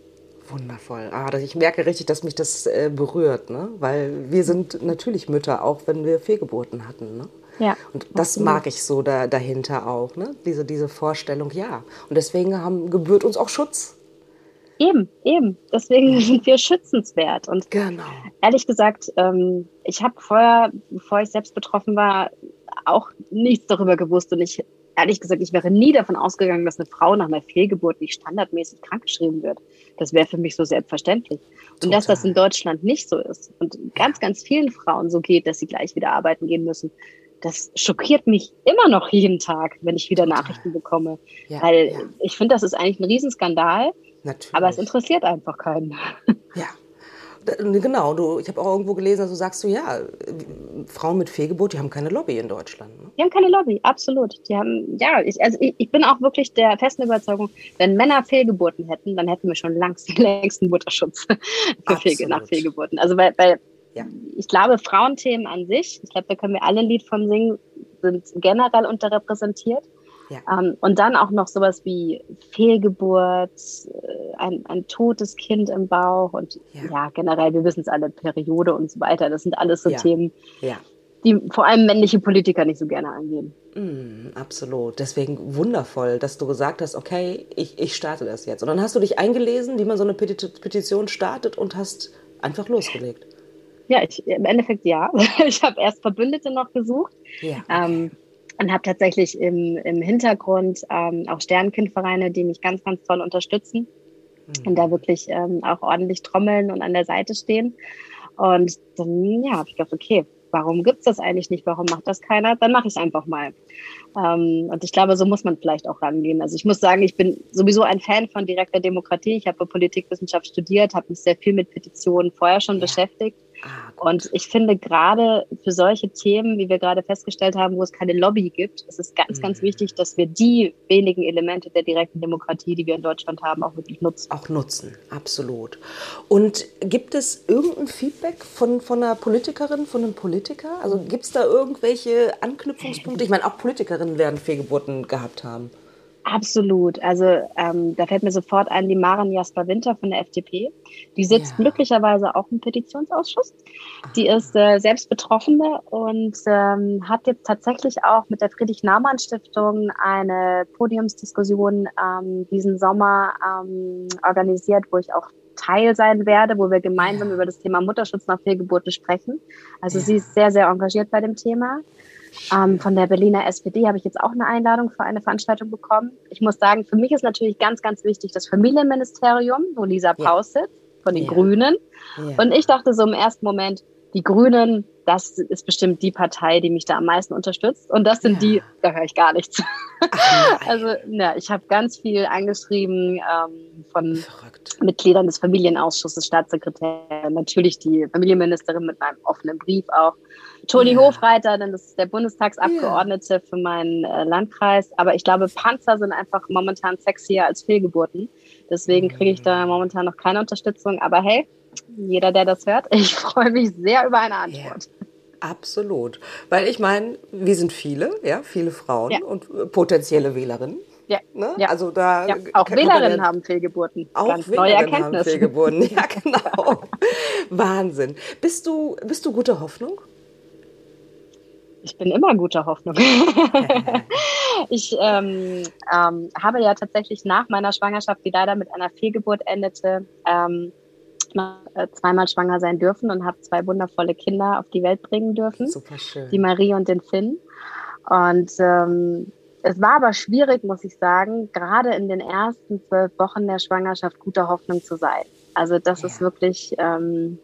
Wundervoll. Ah, ich merke richtig, dass mich das äh, berührt, ne? weil wir sind natürlich Mütter, auch wenn wir Fehlgeburten hatten. Ne? Ja. Und das absolut. mag ich so da, dahinter auch, ne? diese, diese Vorstellung, ja. Und deswegen haben, gebührt uns auch Schutz. Eben, eben. Deswegen sind wir schützenswert. Und genau. ehrlich gesagt, ähm, ich habe vorher, bevor ich selbst betroffen war, auch nichts darüber gewusst. Und ich, ehrlich gesagt, ich wäre nie davon ausgegangen, dass eine Frau nach einer Fehlgeburt nicht standardmäßig krankgeschrieben wird. Das wäre für mich so selbstverständlich. Total. Und dass das in Deutschland nicht so ist und ganz, ganz vielen Frauen so geht, dass sie gleich wieder arbeiten gehen müssen, das schockiert mich immer noch jeden Tag, wenn ich wieder Nachrichten bekomme. Ja, Weil ja. ich finde, das ist eigentlich ein Riesenskandal. Natürlich. Aber es interessiert einfach keinen. [laughs] Ja. Genau, du, ich habe auch irgendwo gelesen, dass du sagst, so, ja, Frauen mit Fehlgeburt, die haben keine Lobby in Deutschland. Ne? Die haben keine Lobby, absolut. Die haben, ja, ich, also ich, ich bin auch wirklich der festen Überzeugung, wenn Männer Fehlgeburten hätten, dann hätten wir schon längst, [laughs] längst einen Mutterschutz für Fehl, nach Fehlgeburten. Also weil, weil ja. ich glaube, Frauenthemen an sich, ich glaube, da können wir alle ein Lied von singen, sind generell unterrepräsentiert. Ja. Ähm, und dann auch noch sowas wie Fehlgeburt, äh, ein, ein totes Kind im Bauch und ja, ja generell, wir wissen es alle, Periode und so weiter. Das sind alles so ja. Themen, die vor allem männliche Politiker nicht so gerne angehen. Mm, absolut. Deswegen wundervoll, dass du gesagt hast, okay, ich, ich starte das jetzt. Und dann hast du dich eingelesen, wie man so eine Petition startet und hast einfach losgelegt. Ja, ich, im Endeffekt ja. [laughs] Ich habe erst Verbündete noch gesucht. Ja, ähm, und habe tatsächlich im, im Hintergrund ähm, auch Sternkindvereine, die mich ganz, ganz toll unterstützen mhm. und da wirklich ähm, auch ordentlich trommeln und an der Seite stehen. Und dann ja, habe ich gedacht, okay, warum gibt's das eigentlich nicht? Warum macht das keiner? Dann mache ich es einfach mal. Ähm, und ich glaube, so muss man vielleicht auch rangehen. Also ich muss sagen, ich bin sowieso ein Fan von direkter Demokratie. Ich habe Politikwissenschaft studiert, habe mich sehr viel mit Petitionen vorher schon ja. beschäftigt Ah, und ich finde gerade für solche Themen, wie wir gerade festgestellt haben, wo es keine Lobby gibt, ist es ganz, mhm. ganz wichtig, dass wir die wenigen Elemente der direkten Demokratie, die wir in Deutschland haben, auch wirklich nutzen. Auch nutzen, absolut. Und gibt es irgendein Feedback von, von einer Politikerin, von einem Politiker? Also gibt es da irgendwelche Anknüpfungspunkte? Ich meine, auch Politikerinnen werden Fehlgeburten gehabt haben. Absolut. Also ähm, da fällt mir sofort ein die Maren Jasper Winter von der FDP. Die sitzt ja. glücklicherweise auch im Petitionsausschuss. Die ah. ist äh, selbst Betroffene und ähm, hat jetzt tatsächlich auch mit der Friedrich-Naumann-Stiftung eine Podiumsdiskussion ähm, diesen Sommer ähm, organisiert, wo ich auch Teil sein werde, wo wir gemeinsam ja. über das Thema Mutterschutz nach Fehlgeburten sprechen. Also ja. sie ist sehr, sehr engagiert bei dem Thema. Ähm, von der Berliner SPD habe ich jetzt auch eine Einladung für eine Veranstaltung bekommen. Ich muss sagen, für mich ist natürlich ganz, ganz wichtig das Familienministerium, wo Lisa Paus sitzt, von den Grünen. Und ich dachte so im ersten Moment, die Grünen, das ist bestimmt die Partei, die mich da am meisten unterstützt. Und das sind ja. die, da höre ich gar nichts. [laughs] also, ja, ich habe ganz viel angeschrieben ähm, von Verrückt. Mitgliedern des Familienausschusses, Staatssekretär, natürlich die Familienministerin mit meinem offenen Brief auch. Toni ja. Hofreiter, denn das ist der Bundestagsabgeordnete ja. für meinen äh, Landkreis. Aber ich glaube, Panzer sind einfach momentan sexier als Fehlgeburten. Deswegen kriege ich da momentan noch keine Unterstützung. Aber hey, jeder, der das hört. [laughs] Ich freue mich sehr über eine Antwort. Ja. Absolut. Weil ich meine, wir sind viele, ja, viele Frauen ja. und äh, potenzielle Wählerinnen. Ja. Ne? ja. Also da ja. Auch Wählerinnen haben Fehlgeburten. Auch Ganz Wählerinnen neue Erkenntnis. haben Fehlgeburten. Ja, [laughs] genau. Wahnsinn. Bist du, bist du guter Hoffnung? Ich bin immer guter Hoffnung. [laughs] ich ähm, ähm, habe ja tatsächlich nach meiner Schwangerschaft, die leider mit einer Fehlgeburt endete, ähm, äh, zweimal schwanger sein dürfen und habe zwei wundervolle Kinder auf die Welt bringen dürfen. Super schön. Die Marie und den Finn. Und ähm, es war aber schwierig, muss ich sagen, gerade in den ersten zwölf Wochen der Schwangerschaft guter Hoffnung zu sein. Also das ja. ist wirklich ähm,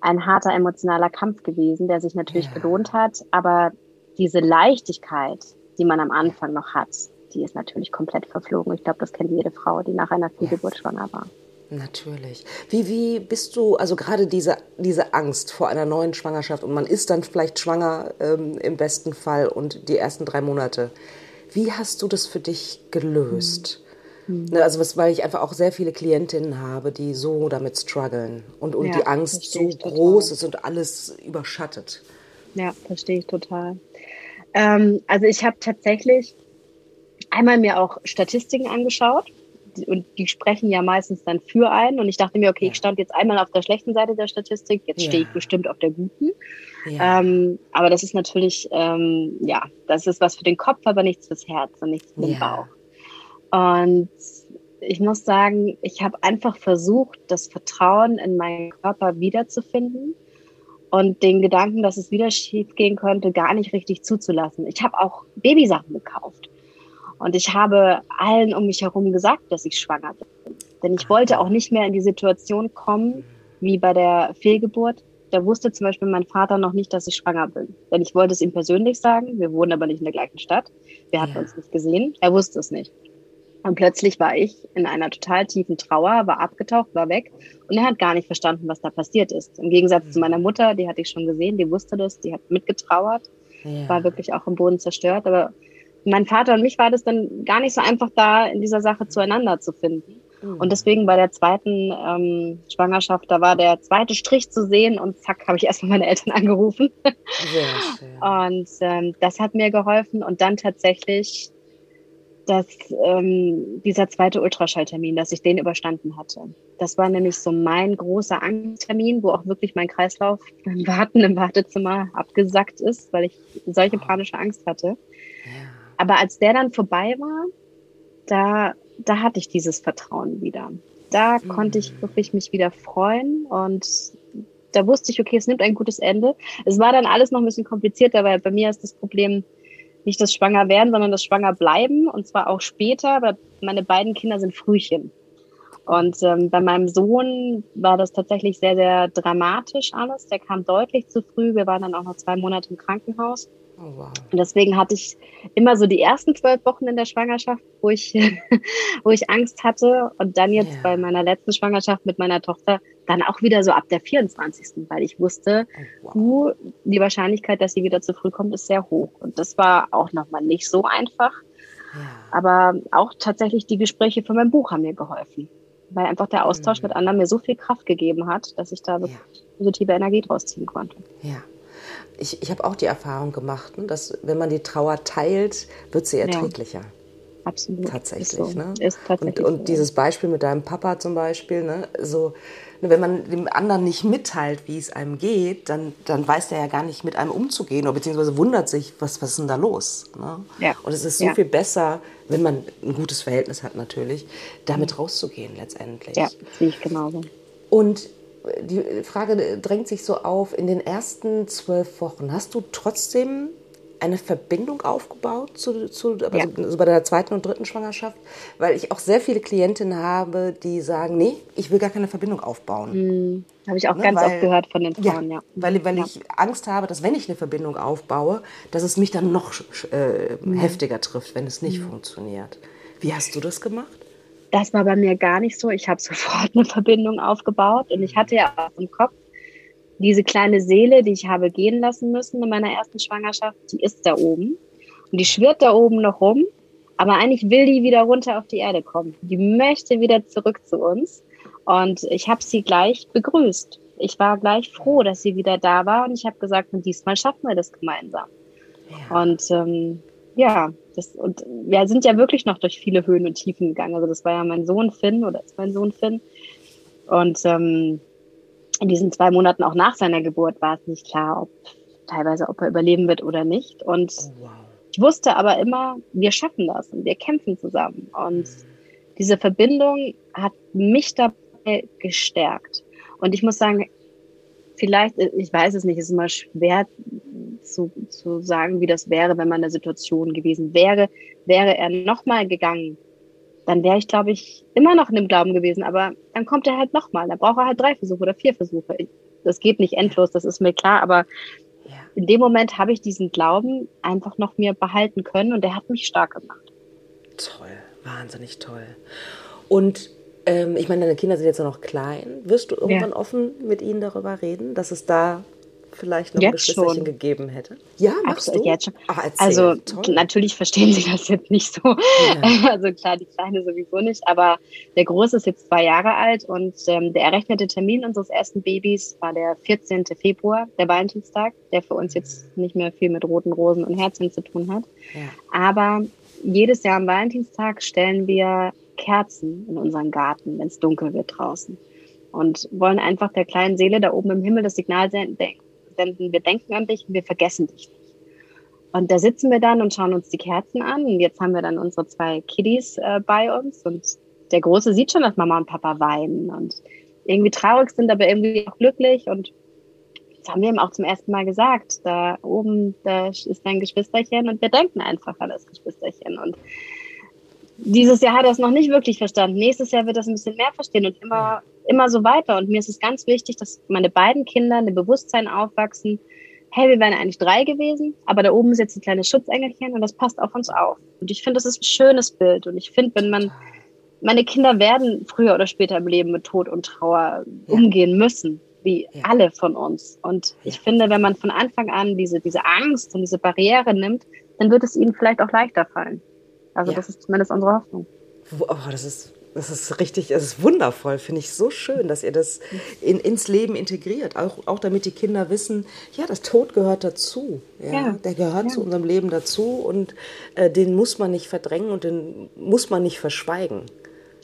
ein harter emotionaler Kampf gewesen, der sich natürlich ja. gelohnt hat. Aber diese Leichtigkeit, die man am Anfang noch hat, die ist natürlich komplett verflogen. Ich glaube, das kennt jede Frau, die nach einer Fehlgeburt schwanger war. Natürlich. Wie, wie bist du, also gerade diese, diese Angst vor einer neuen Schwangerschaft und man ist dann vielleicht schwanger ähm, im besten Fall und die ersten drei Monate. Wie hast du das für dich gelöst? Mhm. Also was, weil ich einfach auch sehr viele Klientinnen habe, die so damit strugglen und, und ja, die Angst so groß ist und alles überschattet. Ja, verstehe ich total. Ähm, also ich habe tatsächlich einmal mir auch Statistiken angeschaut und die sprechen ja meistens dann für einen. Und ich dachte mir, okay, ich stand jetzt einmal auf der schlechten Seite der Statistik, jetzt ja. stehe ich bestimmt auf der guten. Ja. Ähm, aber das ist natürlich, ähm, ja, das ist was für den Kopf, aber nichts fürs Herz und nichts für den ja. Bauch. Und ich muss sagen, ich habe einfach versucht, das Vertrauen in meinen Körper wiederzufinden und den Gedanken, dass es wieder schief gehen könnte, gar nicht richtig zuzulassen. Ich habe auch Babysachen gekauft. Und ich habe allen um mich herum gesagt, dass ich schwanger bin. Denn ich wollte auch nicht mehr in die Situation kommen, wie bei der Fehlgeburt. Da wusste zum Beispiel mein Vater noch nicht, dass ich schwanger bin. Denn ich wollte es ihm persönlich sagen. Wir wohnen aber nicht in der gleichen Stadt. Wir hatten ja. uns nicht gesehen. Er wusste es nicht. Und plötzlich war ich in einer total tiefen Trauer, war abgetaucht, war weg. Und er hat gar nicht verstanden, was da passiert ist. Im Gegensatz zu meiner Mutter, die hatte ich schon gesehen, die wusste das, die hat mitgetrauert, ja. war wirklich auch im Boden zerstört. Aber mein Vater und mich war das dann gar nicht so einfach, da in dieser Sache zueinander zu finden. Mhm. Und deswegen bei der zweiten ähm, Schwangerschaft, da war der zweite Strich zu sehen und zack, habe ich erstmal meine Eltern [laughs] angerufen. Und ähm, das hat mir geholfen. Und dann tatsächlich dass ähm, dieser zweite Ultraschalltermin, dass ich den überstanden hatte. Das war nämlich so mein großer Angsttermin, wo auch wirklich mein Kreislauf beim Warten im Wartezimmer abgesackt ist, weil ich solche panische Angst hatte. Aber als der dann vorbei war, da, da hatte ich dieses Vertrauen wieder. Da mhm. konnte ich wirklich mich wieder freuen und da wusste ich, okay, es nimmt ein gutes Ende. Es war dann alles noch ein bisschen komplizierter, weil bei mir ist das Problem nicht das Schwanger werden, sondern das Schwanger bleiben und zwar auch später, weil meine beiden Kinder sind Frühchen. Und ähm, bei meinem Sohn war das tatsächlich sehr, sehr dramatisch alles. Der kam deutlich zu früh. Wir waren dann auch noch zwei Monate im Krankenhaus. Oh, wow. Und deswegen hatte ich immer so die ersten zwölf Wochen in der Schwangerschaft, wo ich, [laughs] wo ich Angst hatte. Und dann jetzt yeah. bei meiner letzten Schwangerschaft mit meiner Tochter dann auch wieder so ab der 24. Weil ich wusste, oh, wow. uh, die Wahrscheinlichkeit, dass sie wieder zu früh kommt, ist sehr hoch. Und das war auch nochmal nicht so einfach. Yeah. Aber auch tatsächlich die Gespräche für mein Buch haben mir geholfen. Weil einfach der Austausch mhm. mit anderen mir so viel Kraft gegeben hat, dass ich da ja. positive Energie draus ziehen konnte. Ja ich, ich habe auch die Erfahrung gemacht, ne, dass wenn man die Trauer teilt, wird sie erträglicher. absolut. Tatsächlich, so. ne? Tatsächlich und, und dieses Beispiel mit deinem Papa zum Beispiel, ne? So, ne, wenn man dem anderen nicht mitteilt, wie es einem geht, dann, dann weiß der ja gar nicht, mit einem umzugehen oder beziehungsweise wundert sich, was, was ist denn da los? Ne? Ja. Und es ist so ja. viel besser, wenn man ein gutes Verhältnis hat natürlich, damit rauszugehen letztendlich. Ja, sehe ich genauso. Und die Frage drängt sich so auf, in den ersten zwölf Wochen, hast du trotzdem eine Verbindung aufgebaut zu, zu also ja. also bei der zweiten und dritten Schwangerschaft? Weil ich auch sehr viele Klientinnen habe, die sagen, nee, ich will gar keine Verbindung aufbauen. Mhm. Habe ich auch ne, ganz weil, oft gehört von den Frauen, ja. ja. Weil, weil ja. ich Angst habe, dass wenn ich eine Verbindung aufbaue, dass es mich dann noch äh, mhm. heftiger trifft, wenn es nicht mhm. funktioniert. Wie hast du das gemacht? Das war bei mir gar nicht so. Ich habe [laughs] sofort eine Verbindung aufgebaut und ich hatte ja auch im Kopf, diese kleine Seele, die ich habe gehen lassen müssen in meiner ersten Schwangerschaft, die ist da oben. Und die schwirrt da oben noch rum. Aber eigentlich will die wieder runter auf die Erde kommen. Die möchte wieder zurück zu uns. Und ich habe sie gleich begrüßt. Ich war gleich froh, dass sie wieder da war. Und ich habe gesagt, und diesmal schaffen wir das gemeinsam. Ja. Und ähm, ja, das, und wir sind ja wirklich noch durch viele Höhen und Tiefen gegangen. Also das war ja mein Sohn Finn oder ist mein Sohn Finn. Und ähm, in diesen zwei Monaten auch nach seiner Geburt war es nicht klar, ob teilweise, ob er überleben wird oder nicht. Und oh, wow. ich wusste aber immer, wir schaffen das und wir kämpfen zusammen. Und diese Verbindung hat mich dabei gestärkt. Und ich muss sagen, vielleicht, ich weiß es nicht, es ist immer schwer zu, zu sagen, wie das wäre, wenn man in der Situation gewesen wäre. Wäre er nochmal gegangen, dann wäre ich, glaube ich, immer noch in dem Glauben gewesen. Aber dann kommt er halt nochmal. Dann braucht er halt drei Versuche oder vier Versuche. Das geht nicht endlos, das ist mir klar. Aber ja. in dem Moment habe ich diesen Glauben einfach noch mir behalten können und der hat mich stark gemacht. Toll, wahnsinnig toll. Und ähm, ich meine, deine Kinder sind jetzt noch klein. Wirst du irgendwann ja. offen mit ihnen darüber reden, dass es da vielleicht noch jetzt ein Geschwisterchen schon. gegeben hätte? Ja, machst Absolut, du? Jetzt schon. Ach, also Toll. natürlich verstehen sie das jetzt nicht so. Ja. [laughs] Also klar, die Kleine sowieso nicht, aber der Große ist jetzt zwei Jahre alt und ähm, der errechnete Termin unseres ersten Babys war der 14. Februar, der Valentinstag, der für uns jetzt nicht mehr viel mit roten Rosen und Herzen zu tun hat. Ja. Aber jedes Jahr am Valentinstag stellen wir Kerzen in unseren Garten, wenn es dunkel wird draußen. Und wollen einfach der kleinen Seele da oben im Himmel das Signal senden, senden, wir denken an dich und wir vergessen dich nicht. Und da sitzen wir dann und schauen uns die Kerzen an. Und jetzt haben wir dann unsere zwei Kiddies äh, bei uns. Und der Große sieht schon, dass Mama und Papa weinen und irgendwie traurig sind, aber irgendwie auch glücklich. Und das haben wir ihm auch zum ersten Mal gesagt. Da oben, da ist dein Geschwisterchen und wir denken einfach an das Geschwisterchen. Und dieses Jahr hat er es noch nicht wirklich verstanden. Nächstes Jahr wird er es ein bisschen mehr verstehen und immer, immer so weiter. Und mir ist es ganz wichtig, dass meine beiden Kinder in dem Bewusstsein aufwachsen. Hey, wir wären eigentlich drei gewesen, aber da oben ist jetzt ein kleines Schutzengelchen und das passt auf uns auf. Und ich finde, das ist ein schönes Bild. Und ich finde, wenn man, meine Kinder werden früher oder später im Leben mit Tod und Trauer ja. umgehen müssen, wie ja. alle von uns. Und ich finde, wenn man von Anfang an diese, diese Angst und diese Barriere nimmt, dann wird es ihnen vielleicht auch leichter fallen. Also ja. das ist zumindest unsere Hoffnung. Oh, das ist das ist richtig, es ist wundervoll, finde ich so schön, dass ihr das in, ins Leben integriert. Auch, auch damit die Kinder wissen, ja, das Tod gehört dazu. Ja, ja. Der gehört ja. zu unserem Leben dazu und äh, den muss man nicht verdrängen und den muss man nicht verschweigen.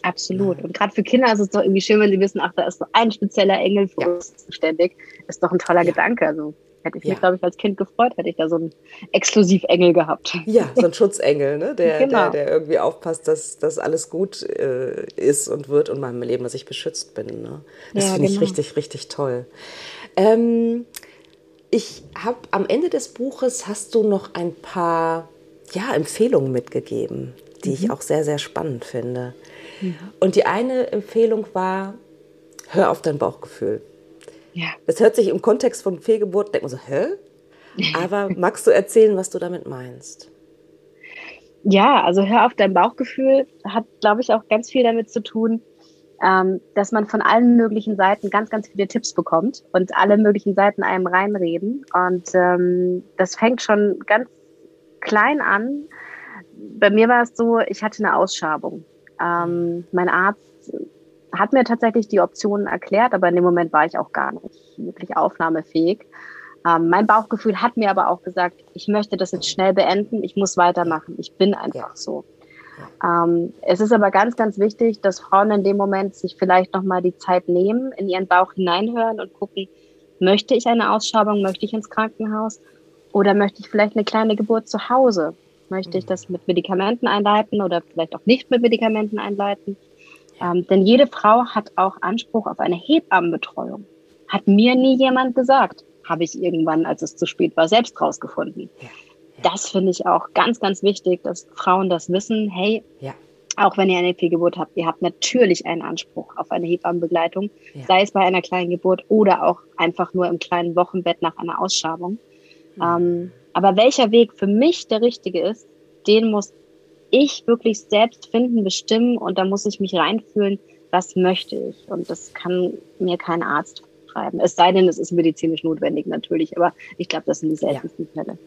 Absolut. Und gerade für Kinder ist es doch irgendwie schön, wenn sie wissen, ach, da ist so ein spezieller Engel für uns zuständig. Ist doch ein toller Gedanke. Also Hätte ich ja. mich, glaube ich, als Kind gefreut, hätte ich da so einen Exklusivengel gehabt. [laughs] Ja, so ein Schutzengel, ne? der, genau. der, der irgendwie aufpasst, dass, dass alles gut äh, ist und wird und meinem Leben, dass ich beschützt bin. Ne? Das ja, finde genau. ich richtig, richtig toll. Ähm, ich habe am Ende des Buches hast du noch ein paar ja, Empfehlungen mitgegeben, die mhm. ich auch sehr, sehr spannend finde. Mhm. Und die eine Empfehlung war, hör auf dein Bauchgefühl. Ja. Das hört sich im Kontext von Fehlgeburt, denkt man so, hä? [laughs] Aber magst du erzählen, was du damit meinst? Ja, also hör auf dein Bauchgefühl hat, glaube ich, auch ganz viel damit zu tun, ähm, dass man von allen möglichen Seiten ganz, ganz viele Tipps bekommt und alle möglichen Seiten einem reinreden. Und ähm, das fängt schon ganz klein an. Bei mir war es so, ich hatte eine Ausschabung. Ähm, mein Arzt hat mir tatsächlich die Optionen erklärt, aber in dem Moment war ich auch gar nicht wirklich aufnahmefähig. Ähm, mein Bauchgefühl hat mir aber auch gesagt, ich möchte das jetzt schnell beenden, ich muss weitermachen, ich bin einfach ja. so. Ähm, es ist aber ganz, ganz wichtig, dass Frauen in dem Moment sich vielleicht nochmal die Zeit nehmen, in ihren Bauch hineinhören und gucken, möchte ich eine Ausschabung, möchte ich ins Krankenhaus oder möchte ich vielleicht eine kleine Geburt zu Hause? Möchte ich mhm. das mit Medikamenten einleiten oder vielleicht auch nicht mit Medikamenten einleiten? Ähm, denn jede Frau hat auch Anspruch auf eine Hebammenbetreuung. Hat mir nie jemand gesagt. Habe ich irgendwann, als es zu spät war, selbst rausgefunden. Ja. Ja. Das finde ich auch ganz, ganz wichtig, dass Frauen das wissen. Hey, ja. auch wenn ihr eine Fehlgeburt habt, ihr habt natürlich einen Anspruch auf eine Hebammenbegleitung, sei es bei einer kleinen Geburt oder auch einfach nur im kleinen Wochenbett nach einer Ausschabung. Mhm. Ähm, aber welcher Weg für mich der richtige ist, den muss ich wirklich selbst finden, bestimmen und da muss ich mich reinfühlen, was möchte ich. Und das kann mir kein Arzt schreiben. Es sei denn, es ist medizinisch notwendig natürlich, aber ich glaube, das sind die seltensten ja. Fälle.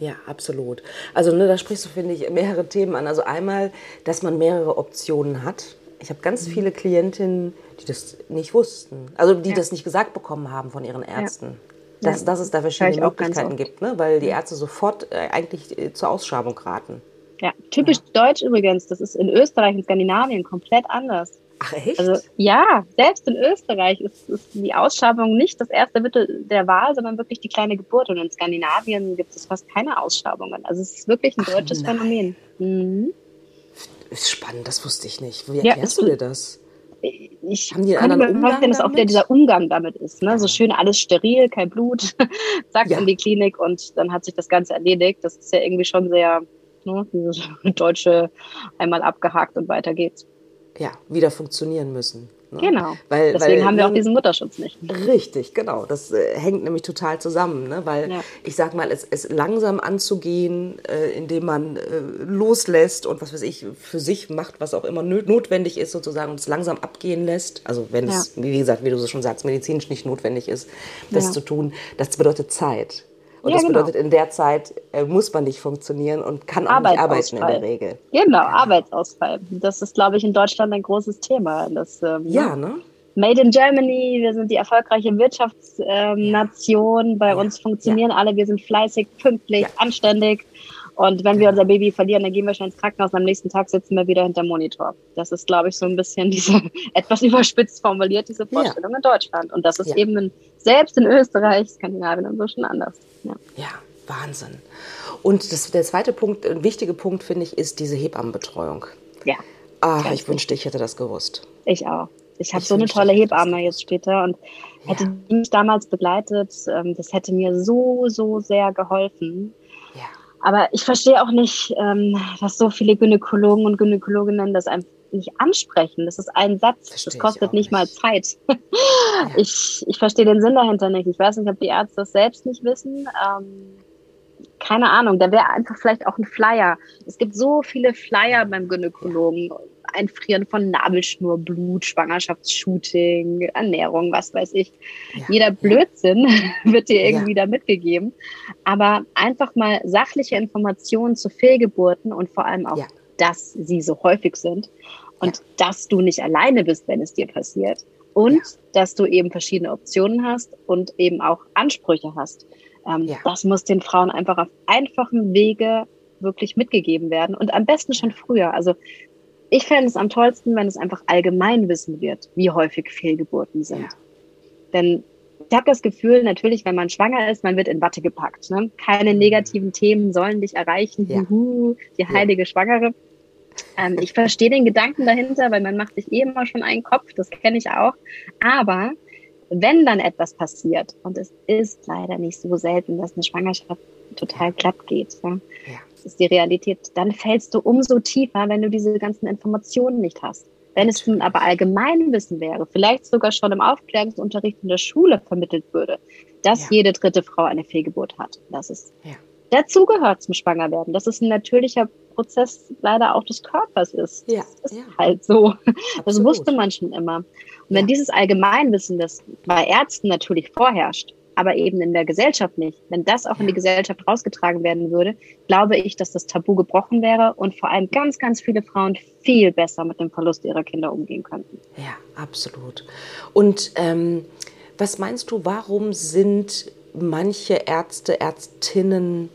Ja, absolut. Also ne, da sprichst du, finde ich, mehrere Themen an. Also einmal, dass man mehrere Optionen hat. Ich habe ganz mhm. viele Klientinnen, die das nicht wussten. Also die ja. das nicht gesagt bekommen haben von ihren Ärzten. Ja. Dass, dass es da verschiedene Möglichkeiten gibt, ne? weil die Ärzte sofort äh, eigentlich äh, zur Ausschabung raten. Ja, typisch ja. deutsch übrigens. Das ist in Österreich und Skandinavien komplett anders. Ach echt? Also ja, selbst in Österreich ist, ist die Ausschabung nicht das erste Mittel der Wahl, sondern wirklich die kleine Geburt. Und in Skandinavien gibt es fast keine Ausschabungen. Also es ist wirklich ein Ach, deutsches nein. Phänomen. Mhm. Ist spannend, das wusste ich nicht. Wie erklärst ja, du dir das? ich Haben die einen anderen Umgang vorstellen, dass auch der, dieser Umgang damit ist. Ne? Ja. So schön alles steril, kein Blut, [laughs] zack ja. in die Klinik und dann hat sich das Ganze erledigt. Das ist ja irgendwie schon sehr ne, dieses [laughs] deutsche einmal abgehakt und weiter geht's. Ja, wieder funktionieren müssen. Ne? Genau. Weil, Deswegen weil, haben wir auch diesen Mutterschutz nicht. Richtig, genau. Das äh, hängt nämlich total zusammen. Ne? Weil ja. ich sag mal, es, es langsam anzugehen, äh, indem man äh, loslässt und was weiß ich, für sich macht, was auch immer notwendig ist, sozusagen, und es langsam abgehen lässt. Also wenn ja. es, wie gesagt, wie du so schon sagst, medizinisch nicht notwendig ist, das ja. zu tun, das bedeutet Zeit. Und ja, das genau. bedeutet, in der Zeit äh, muss man nicht funktionieren und kann auch nicht arbeiten in der Regel. Genau, ja. Arbeitsausfall. Das ist, glaube ich, in Deutschland ein großes Thema. Das, ähm, ja, ne? Made in Germany, wir sind die erfolgreiche Wirtschaftsnation. Ähm, Bei uns funktionieren alle, wir sind fleißig, pünktlich, anständig. Und wenn wir unser Baby verlieren, dann gehen wir schnell ins Krankenhaus und am nächsten Tag sitzen wir wieder hinter Monitor. Das ist, glaube ich, so ein bisschen [laughs] diese etwas überspitzt formuliert, diese Vorstellung ja. in Deutschland. Und das ist ja. eben in, selbst in Österreich, Skandinavien und so schon anders. Ja, ja Wahnsinn. Und das, der zweite Punkt, ein wichtiger Punkt, finde ich, ist diese Hebammenbetreuung. Ja. Ach, ich wünschte, ich hätte das gewusst. Ich auch. Ich habe so eine tolle Hebamme jetzt später und hätte die mich damals begleitet, ähm, das hätte mir so, so sehr geholfen. Aber ich verstehe auch nicht, ähm, dass so viele Gynäkologen und Gynäkologinnen das einfach nicht ansprechen. Das ist ein Satz, verstehe das kostet nicht, nicht, mal Zeit. ja. [laughs] ich, ich verstehe den Sinn dahinter nicht. Ich weiß nicht, ob die Ärzte das selbst nicht wissen. Ähm, keine Ahnung, da wäre einfach vielleicht auch ein Flyer. Es gibt so viele Flyer beim Gynäkologen. Einfrieren von Nabelschnurblut, Schwangerschaftsshooting, Ernährung, was weiß ich. Ja. Jeder Blödsinn [laughs] wird dir irgendwie ja. da mitgegeben. Aber einfach mal sachliche Informationen zu Fehlgeburten und vor allem auch, ja. dass sie so häufig sind und dass du nicht alleine bist, wenn es dir passiert. Und dass du eben verschiedene Optionen hast und eben auch Ansprüche hast. Ähm, das muss den Frauen einfach auf einfachem Wege wirklich mitgegeben werden und am besten schon früher. Also ich fände es am tollsten, wenn es einfach allgemein wissen wird, wie häufig Fehlgeburten sind. Ja. Denn ich habe das Gefühl, natürlich, wenn man schwanger ist, man wird in Watte gepackt. Ne? Keine mhm. negativen Themen sollen dich erreichen. Ja. Juhu, die heilige ja. Schwangere. Ähm, ich verstehe den Gedanken dahinter, weil man macht sich eh immer schon einen Kopf, das kenne ich auch. Aber wenn dann etwas passiert, und es ist leider nicht so selten, dass eine Schwangerschaft total glatt geht, ja, ja ist die Realität, dann fällst du umso tiefer, wenn du diese ganzen Informationen nicht hast. Wenn es nun aber Allgemeinwissen wäre, vielleicht sogar schon im Aufklärungsunterricht in der Schule vermittelt würde, dass ja. jede dritte Frau eine Fehlgeburt hat, dass es ja. dazugehört zum Schwangerwerden, dass es ein natürlicher Prozess leider auch des Körpers ist. Ja. Das ist ja. halt so. [laughs] Absolut. Das wusste man schon immer. Und wenn dieses Allgemeinwissen, das bei Ärzten natürlich vorherrscht, aber eben in der Gesellschaft nicht. Wenn das auch in die Gesellschaft rausgetragen werden würde, glaube ich, dass das Tabu gebrochen wäre und vor allem ganz, ganz viele Frauen viel besser mit dem Verlust ihrer Kinder umgehen könnten. Ja, absolut. Und ähm, was meinst du, warum sind manche Ärzte, Ärztinnen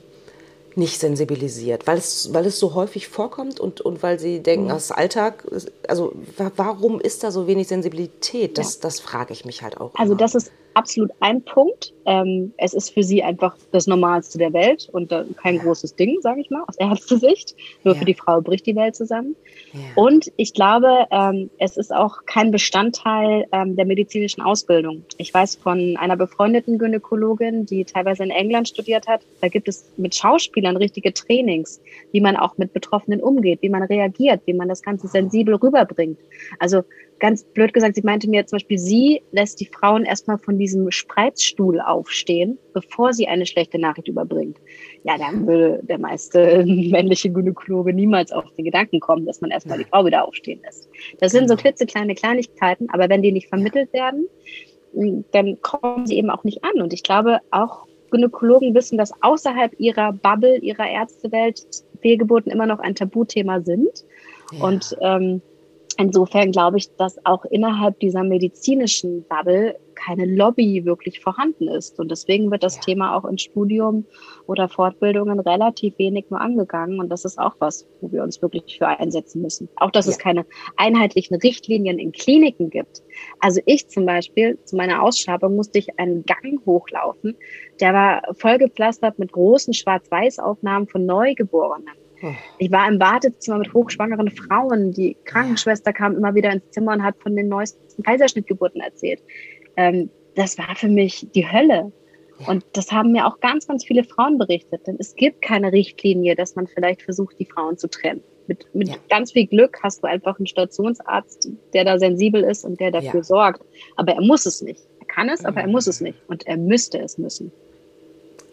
nicht sensibilisiert? Weil es, weil es so häufig vorkommt und, und weil sie denken, mhm. das Alltag, also warum ist da so wenig Sensibilität? Das, ja. das frage ich mich halt auch. Also immer. das ist absolut ein Punkt. Ähm, es ist für sie einfach das Normalste der Welt und äh, kein großes Ding, sage ich mal, aus Ärztesicht. Nur ja. für die Frau bricht die Welt zusammen. Ja. Und ich glaube, ähm, es ist auch kein Bestandteil ähm, der medizinischen Ausbildung. Ich weiß von einer befreundeten Gynäkologin, die teilweise in England studiert hat, da gibt es mit Schauspielern richtige Trainings, wie man auch mit Betroffenen umgeht, wie man reagiert, wie man das Ganze sensibel rüberbringt. Also ganz blöd gesagt, sie meinte mir zum Beispiel, sie lässt die Frauen erstmal von diesem Spreizstuhl aufstehen, bevor sie eine schlechte Nachricht überbringt. Ja, dann würde der meiste [laughs] männliche Gynäkologe niemals auf den Gedanken kommen, dass man erstmal die Frau wieder aufstehen lässt. Das sind so genau. klitzekleine Kleinigkeiten, aber wenn die nicht vermittelt werden, dann kommen sie eben auch nicht an. Und ich glaube, auch Gynäkologen wissen, dass außerhalb ihrer Bubble, ihrer Ärztewelt Fehlgeburten immer noch ein Tabuthema sind. Ja. Und ähm, Insofern glaube ich, dass auch innerhalb dieser medizinischen Bubble keine Lobby wirklich vorhanden ist. Und deswegen wird das ja. Thema auch im Studium oder Fortbildungen relativ wenig nur angegangen. Und das ist auch was, wo wir uns wirklich für einsetzen müssen. Auch, dass ja. es keine einheitlichen Richtlinien in Kliniken gibt. Also ich zum Beispiel, zu meiner Ausschreibung musste ich einen Gang hochlaufen. Der war vollgepflastert mit großen Schwarz-Weiß-Aufnahmen von Neugeborenen. Ich war im Wartezimmer mit hochschwangeren Frauen. Die Krankenschwester kam immer wieder ins Zimmer und hat von den neuesten Kaiserschnittgeburten erzählt. Ähm, das war für mich die Hölle. Und das haben mir auch ganz, ganz viele Frauen berichtet. Denn es gibt keine Richtlinie, dass man vielleicht versucht, die Frauen zu trennen. Mit, mit ja. ganz viel Glück hast du einfach einen Stationsarzt, der da sensibel ist und der dafür ja. sorgt. Aber er muss es nicht. Er kann es, aber er muss es nicht. Und er müsste es müssen.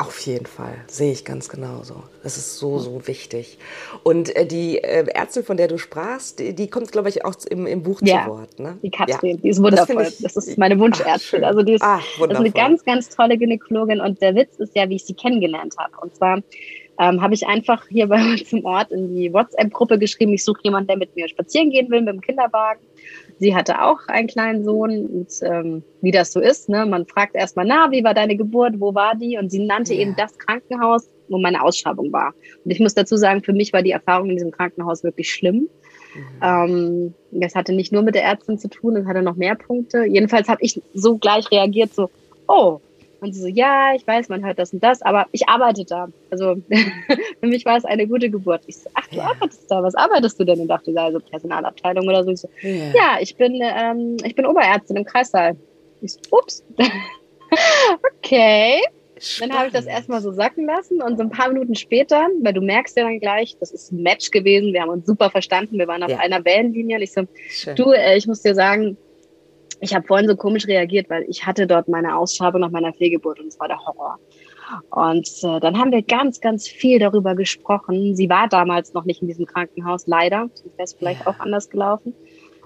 Auf jeden Fall, sehe ich ganz genauso. Das ist so, so wichtig. Und äh, die äh, Ärztin, von der du sprachst, die, die kommt, glaube ich, auch im, im Buch ja, zu Wort. Ne? Die Katrin, ja. die ist wundervoll. Das, ich, das ist meine Wunschärztin. Ach, also die ist, ach, das ist eine ganz, ganz tolle Gynäkologin. Und der Witz ist ja, wie ich sie kennengelernt habe. Und zwar ähm, habe ich einfach hier bei uns im Ort in die WhatsApp-Gruppe geschrieben, ich suche jemanden, der mit mir spazieren gehen will mit dem Kinderwagen. Sie hatte auch einen kleinen Sohn und ähm, wie das so ist, ne? man fragt erstmal, na, wie war deine Geburt, wo war die? Und sie nannte ja. eben das Krankenhaus, wo meine Ausschreibung war. Und ich muss dazu sagen, für mich war die Erfahrung in diesem Krankenhaus wirklich schlimm. Mhm. Ähm, das hatte nicht nur mit der Ärztin zu tun, es hatte noch mehr Punkte. Jedenfalls habe ich so gleich reagiert, so, oh, und sie so, ja, ich weiß, man hört das und das, aber ich arbeite da. Also [laughs] für mich war es eine gute Geburt. Ich so, ach, du ja. arbeitest da, was arbeitest du denn? Und dachte, also Personalabteilung oder so. Ich so ja. ja, ich bin, ähm, ich bin Oberärztin im Kreissaal. Ich so, ups. [laughs] okay. Spannend. Dann habe ich das erstmal so sacken lassen und so ein paar Minuten später, weil du merkst ja dann gleich, das ist ein Match gewesen, wir haben uns super verstanden, wir waren auf ja. einer Wellenlinie und ich so, Schön. du, äh, ich muss dir sagen, ich habe vorhin so komisch reagiert, weil ich hatte dort meine Ausschreibung nach meiner Fehlgeburt und es war der Horror. Und äh, dann haben wir ganz, ganz viel darüber gesprochen. Sie war damals noch nicht in diesem Krankenhaus, leider. Das wäre es vielleicht auch anders gelaufen.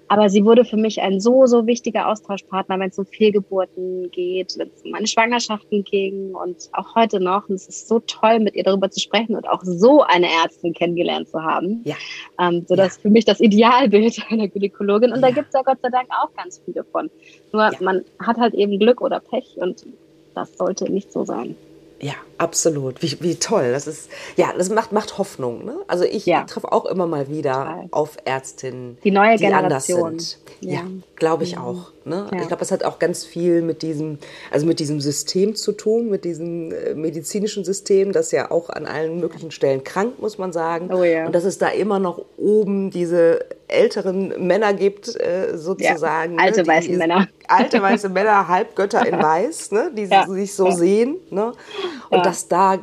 Aber sie wurde für mich ein so, so wichtiger Austauschpartner, wenn es um Fehlgeburten geht, wenn es um meine Schwangerschaften ging und auch heute noch. Und es ist so toll, mit ihr darüber zu sprechen und auch so eine Ärztin kennengelernt zu haben. Ja. Ähm, so dass ja. für mich das Idealbild [laughs] einer Gynäkologin. Und ja. da gibt es ja Gott sei Dank auch ganz viele von. Nur ja. man hat halt eben Glück oder Pech und das sollte nicht so sein. Ja, absolut. Wie, wie toll. Das ist, ja, das macht, macht Hoffnung. Ne? Also ich ja. treffe auch immer mal wieder Total. auf Ärztinnen, die, neue die anders sind. Ja, ja glaube ich ja. auch. Ne? Ich glaube, es hat auch ganz viel mit diesem, also mit diesem System zu tun, mit diesem äh, medizinischen System, das ja auch an allen möglichen Stellen krank, muss man sagen. Oh, ja. Und dass es da immer noch oben diese älteren Männer gibt, äh, sozusagen. Ne? alte ne? weiße Männer. [laughs] Alte weiße Männer, Halbgötter in [laughs] Weiß, ne? die sich so sehen. Ne? Und dass da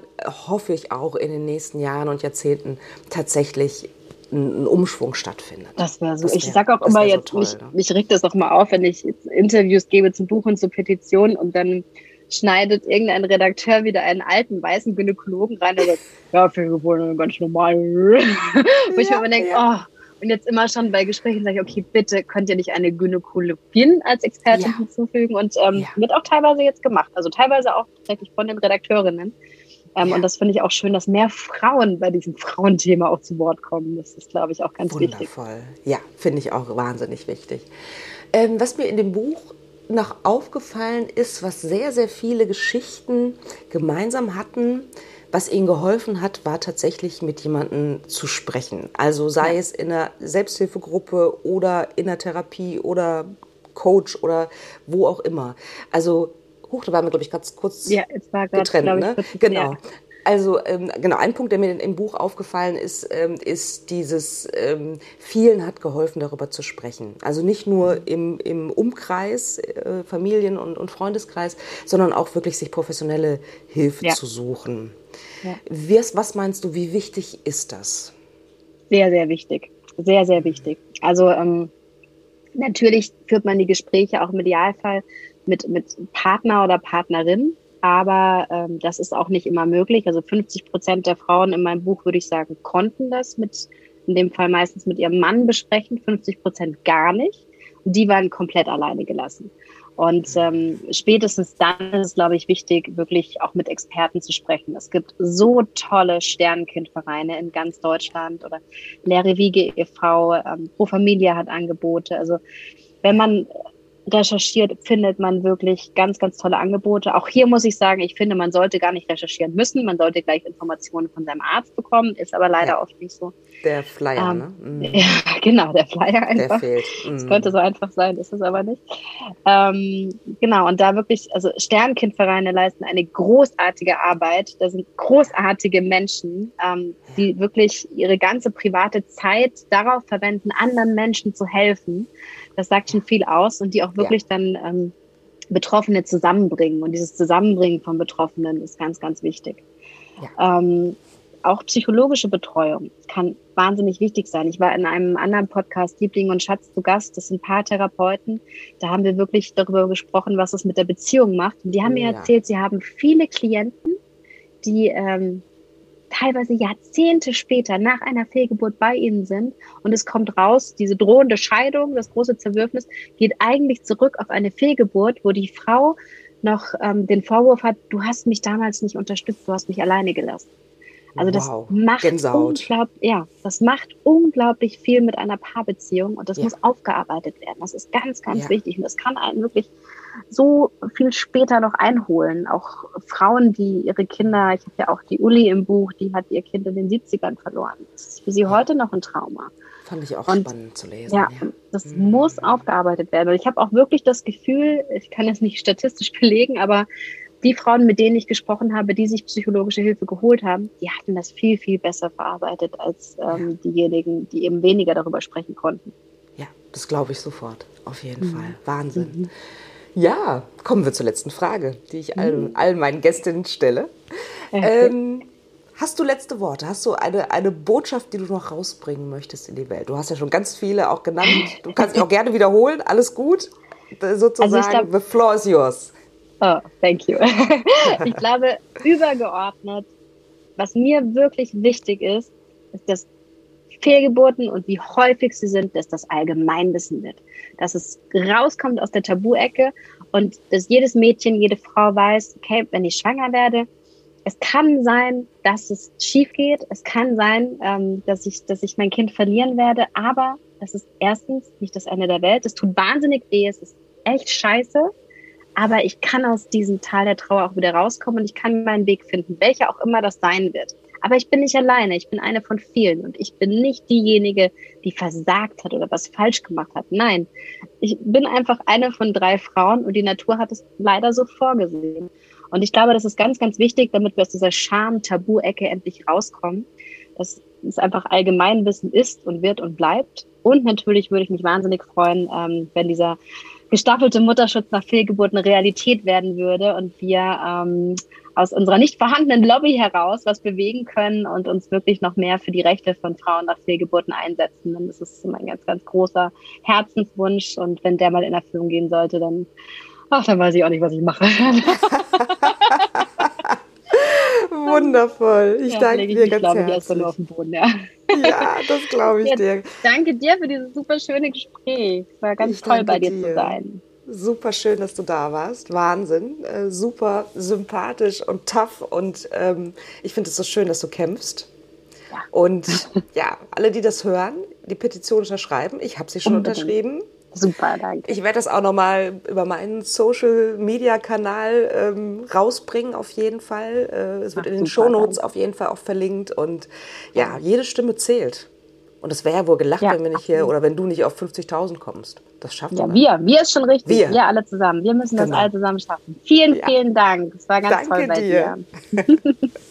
hoffe ich auch in den nächsten Jahren und Jahrzehnten tatsächlich ein Umschwung stattfindet. Das wäre so. Das wär, ich sage auch immer jetzt, so toll, mich, ne? mich regt das auch mal auf, wenn ich Interviews gebe zum Buch und zur Petition und dann schneidet irgendein Redakteur wieder einen alten weißen Gynäkologen rein und sagt, [laughs] ja, Fehlgeburten ganz normal. [laughs] Wo ich mir immer denke, ja. oh, und jetzt immer schon bei Gesprächen sage ich, okay, bitte könnt ihr nicht eine Gynäkologin als Expertin ja. hinzufügen und ähm, ja. wird auch teilweise jetzt gemacht. Also teilweise auch tatsächlich von den Redakteurinnen. Ähm, ja. Und das finde ich auch schön, dass mehr Frauen bei diesem Frauenthema auch zu Wort kommen. Das ist, glaube ich, auch ganz Wundervoll. wichtig. Wundervoll. Ja, finde ich auch wahnsinnig wichtig. Ähm, was mir in dem Buch noch aufgefallen ist, was sehr, sehr viele Geschichten gemeinsam hatten, Was ihnen geholfen hat, war tatsächlich mit jemandem zu sprechen. Also sei ja. es in einer Selbsthilfegruppe oder in einer Therapie oder Coach oder wo auch immer. Also, hoch, da waren wir, glaube ich, ganz kurz ja, jetzt war grad, getrennt. Ne? Genau. Ja. Also ähm, genau, ein Punkt, der mir im Buch aufgefallen ist, ähm, ist dieses, ähm, vielen hat geholfen, darüber zu sprechen. Also nicht nur im, im Umkreis, äh, Familien- und, und Freundeskreis, sondern auch wirklich sich professionelle Hilfe ja. zu suchen. Ja. Was, was meinst du, wie wichtig ist das? Sehr, sehr wichtig. Sehr, sehr wichtig. Also ähm, natürlich führt man die Gespräche auch im Idealfall mit, mit Partner oder Partnerin aber ähm, das ist auch nicht immer möglich. Also 50 Prozent der Frauen in meinem Buch, würde ich sagen, konnten das mit, in dem Fall meistens mit ihrem Mann besprechen, 50 Prozent gar nicht. Und die waren komplett alleine gelassen. Und ähm, spätestens dann ist es, glaube ich, wichtig, wirklich auch mit Experten zu sprechen. Es gibt so tolle Sternenkindvereine in ganz Deutschland oder Leere Wiege e.V., ähm, Pro Familia hat Angebote. Also wenn man recherchiert, findet man wirklich ganz, ganz tolle Angebote. Auch hier muss ich sagen, ich finde, man sollte gar nicht recherchieren müssen. Man sollte gleich Informationen von seinem Arzt bekommen, ist aber leider ja. oft nicht so. Der Flyer, ähm, ne? Mhm. [laughs] Ja, genau, der Flyer einfach. Der fehlt. Mhm. Das könnte so einfach sein, ist es aber nicht. Ähm, genau, und da wirklich, also Sternkindvereine leisten eine großartige Arbeit. Da sind großartige Menschen, ähm, die wirklich ihre ganze private Zeit darauf verwenden, anderen Menschen zu helfen. Das sagt schon viel aus und die auch wirklich ja. dann ähm, Betroffene zusammenbringen. Und dieses Zusammenbringen von Betroffenen ist ganz, ganz wichtig. Ja. Ähm, auch psychologische Betreuung kann wahnsinnig wichtig sein. Ich war in einem anderen Podcast, Liebling und Schatz, zu Gast. Das sind Paartherapeuten. Da haben wir wirklich darüber gesprochen, was es mit der Beziehung macht. Und die haben ja. mir erzählt, sie haben viele Klienten, die ähm, teilweise Jahrzehnte später nach einer Fehlgeburt bei ihnen sind und es kommt raus, diese drohende Scheidung, das große Zerwürfnis geht eigentlich zurück auf eine Fehlgeburt, wo die Frau noch ähm, den Vorwurf hat, du hast mich damals nicht unterstützt, du hast mich alleine gelassen. Also das wow. macht unglaublich, ja, das macht unglaublich viel mit einer Paarbeziehung und das ja. muss aufgearbeitet werden. Das ist ganz, ganz ja. wichtig und das kann einen wirklich so viel später noch einholen. Auch Frauen, die ihre Kinder, ich habe ja auch die Uli im Buch, die hat ihr Kind in den 70ern verloren. Das ist für sie heute noch ein Trauma. Fand ich auch und, spannend zu lesen. Ja, ja. das mhm. muss aufgearbeitet werden. Und ich habe auch wirklich das Gefühl, ich kann es nicht statistisch [laughs] belegen, aber die Frauen, mit denen ich gesprochen habe, die sich psychologische Hilfe geholt haben, die hatten das viel, viel besser verarbeitet als ähm, diejenigen, die eben weniger darüber sprechen konnten. Ja, das glaube ich sofort. Auf jeden mhm. Fall. Wahnsinn. Mhm. Ja, kommen wir zur letzten Frage, die ich allen, mhm. allen meinen Gästinnen stelle. Ähm, hast du letzte Worte? Hast du eine, eine Botschaft, die du noch rausbringen möchtest in die Welt? Du hast ja schon ganz viele auch genannt. Du kannst dich [laughs] auch gerne wiederholen. Alles gut. Sozusagen, also glaub, the floor is yours. Oh, thank you. [laughs] ich glaube, übergeordnet, was mir wirklich wichtig ist, ist, dass Fehlgeburten und wie häufig sie sind, dass das Allgemeinwissen wird. Dass es rauskommt aus der Tabu-Ecke und dass jedes Mädchen, jede Frau weiß, okay, wenn ich schwanger werde, es kann sein, dass es schief geht. Es kann sein, ähm, dass, ich, dass ich mein Kind verlieren werde. Aber das ist erstens nicht das Ende der Welt. Es tut wahnsinnig weh. Es ist echt scheiße aber ich kann aus diesem Tal der Trauer auch wieder rauskommen und ich kann meinen Weg finden, welcher auch immer das sein wird. Aber ich bin nicht alleine, ich bin eine von vielen und ich bin nicht diejenige, die versagt hat oder was falsch gemacht hat. Nein, ich bin einfach eine von drei Frauen und die Natur hat es leider so vorgesehen. Und ich glaube, das ist ganz, ganz wichtig, damit wir aus dieser Scham-Tabu-Ecke endlich rauskommen, dass es einfach Allgemeinwissen ist und wird und bleibt. Und natürlich würde ich mich wahnsinnig freuen, ähm, wenn dieser gestaffelte Mutterschutz nach Fehlgeburten Realität werden würde und wir ähm, aus unserer nicht vorhandenen Lobby heraus was bewegen können und uns wirklich noch mehr für die Rechte von Frauen nach Fehlgeburten einsetzen. Und das ist mein ganz, ganz großer Herzenswunsch. Und wenn der mal in Erfüllung gehen sollte, dann, ach, dann weiß ich auch nicht, was ich mache. [laughs] [laughs] Wundervoll. Ich ja, danke dir ganz herzlich. Ich, erstmal auf den Boden, ja. [laughs] ja, das glaube ich ja, dir. Danke dir für dieses super schöne Gespräch. Es war ganz ich toll, bei dir, dir, zu sein. Super schön, dass du da warst. Wahnsinn. Äh, super sympathisch und tough. Und ähm, ich finde es so schön, dass du kämpfst. Ja. Und [laughs] ja, alle, die das hören, die Petition unterschreiben. Ich habe sie schon Unbedingt. unterschrieben. Super, danke. Ich werde das auch nochmal über meinen Social-Media-Kanal ähm, rausbringen, auf jeden Fall. Äh, es wird Ach, in den Shownotes auf jeden Fall auch verlinkt. Und ja, jede Stimme zählt. Und es wäre ja wohl gelacht, ja, wenn wir nicht hier oder wenn du nicht auf 50.000 kommst. Das schaffen ja, wir. Wir. Wir ist schon richtig. Wir, wir alle zusammen. Wir müssen genau. das alle zusammen schaffen. Vielen, ja. vielen Dank. Es war ganz Danke toll bei dir. dir. [laughs]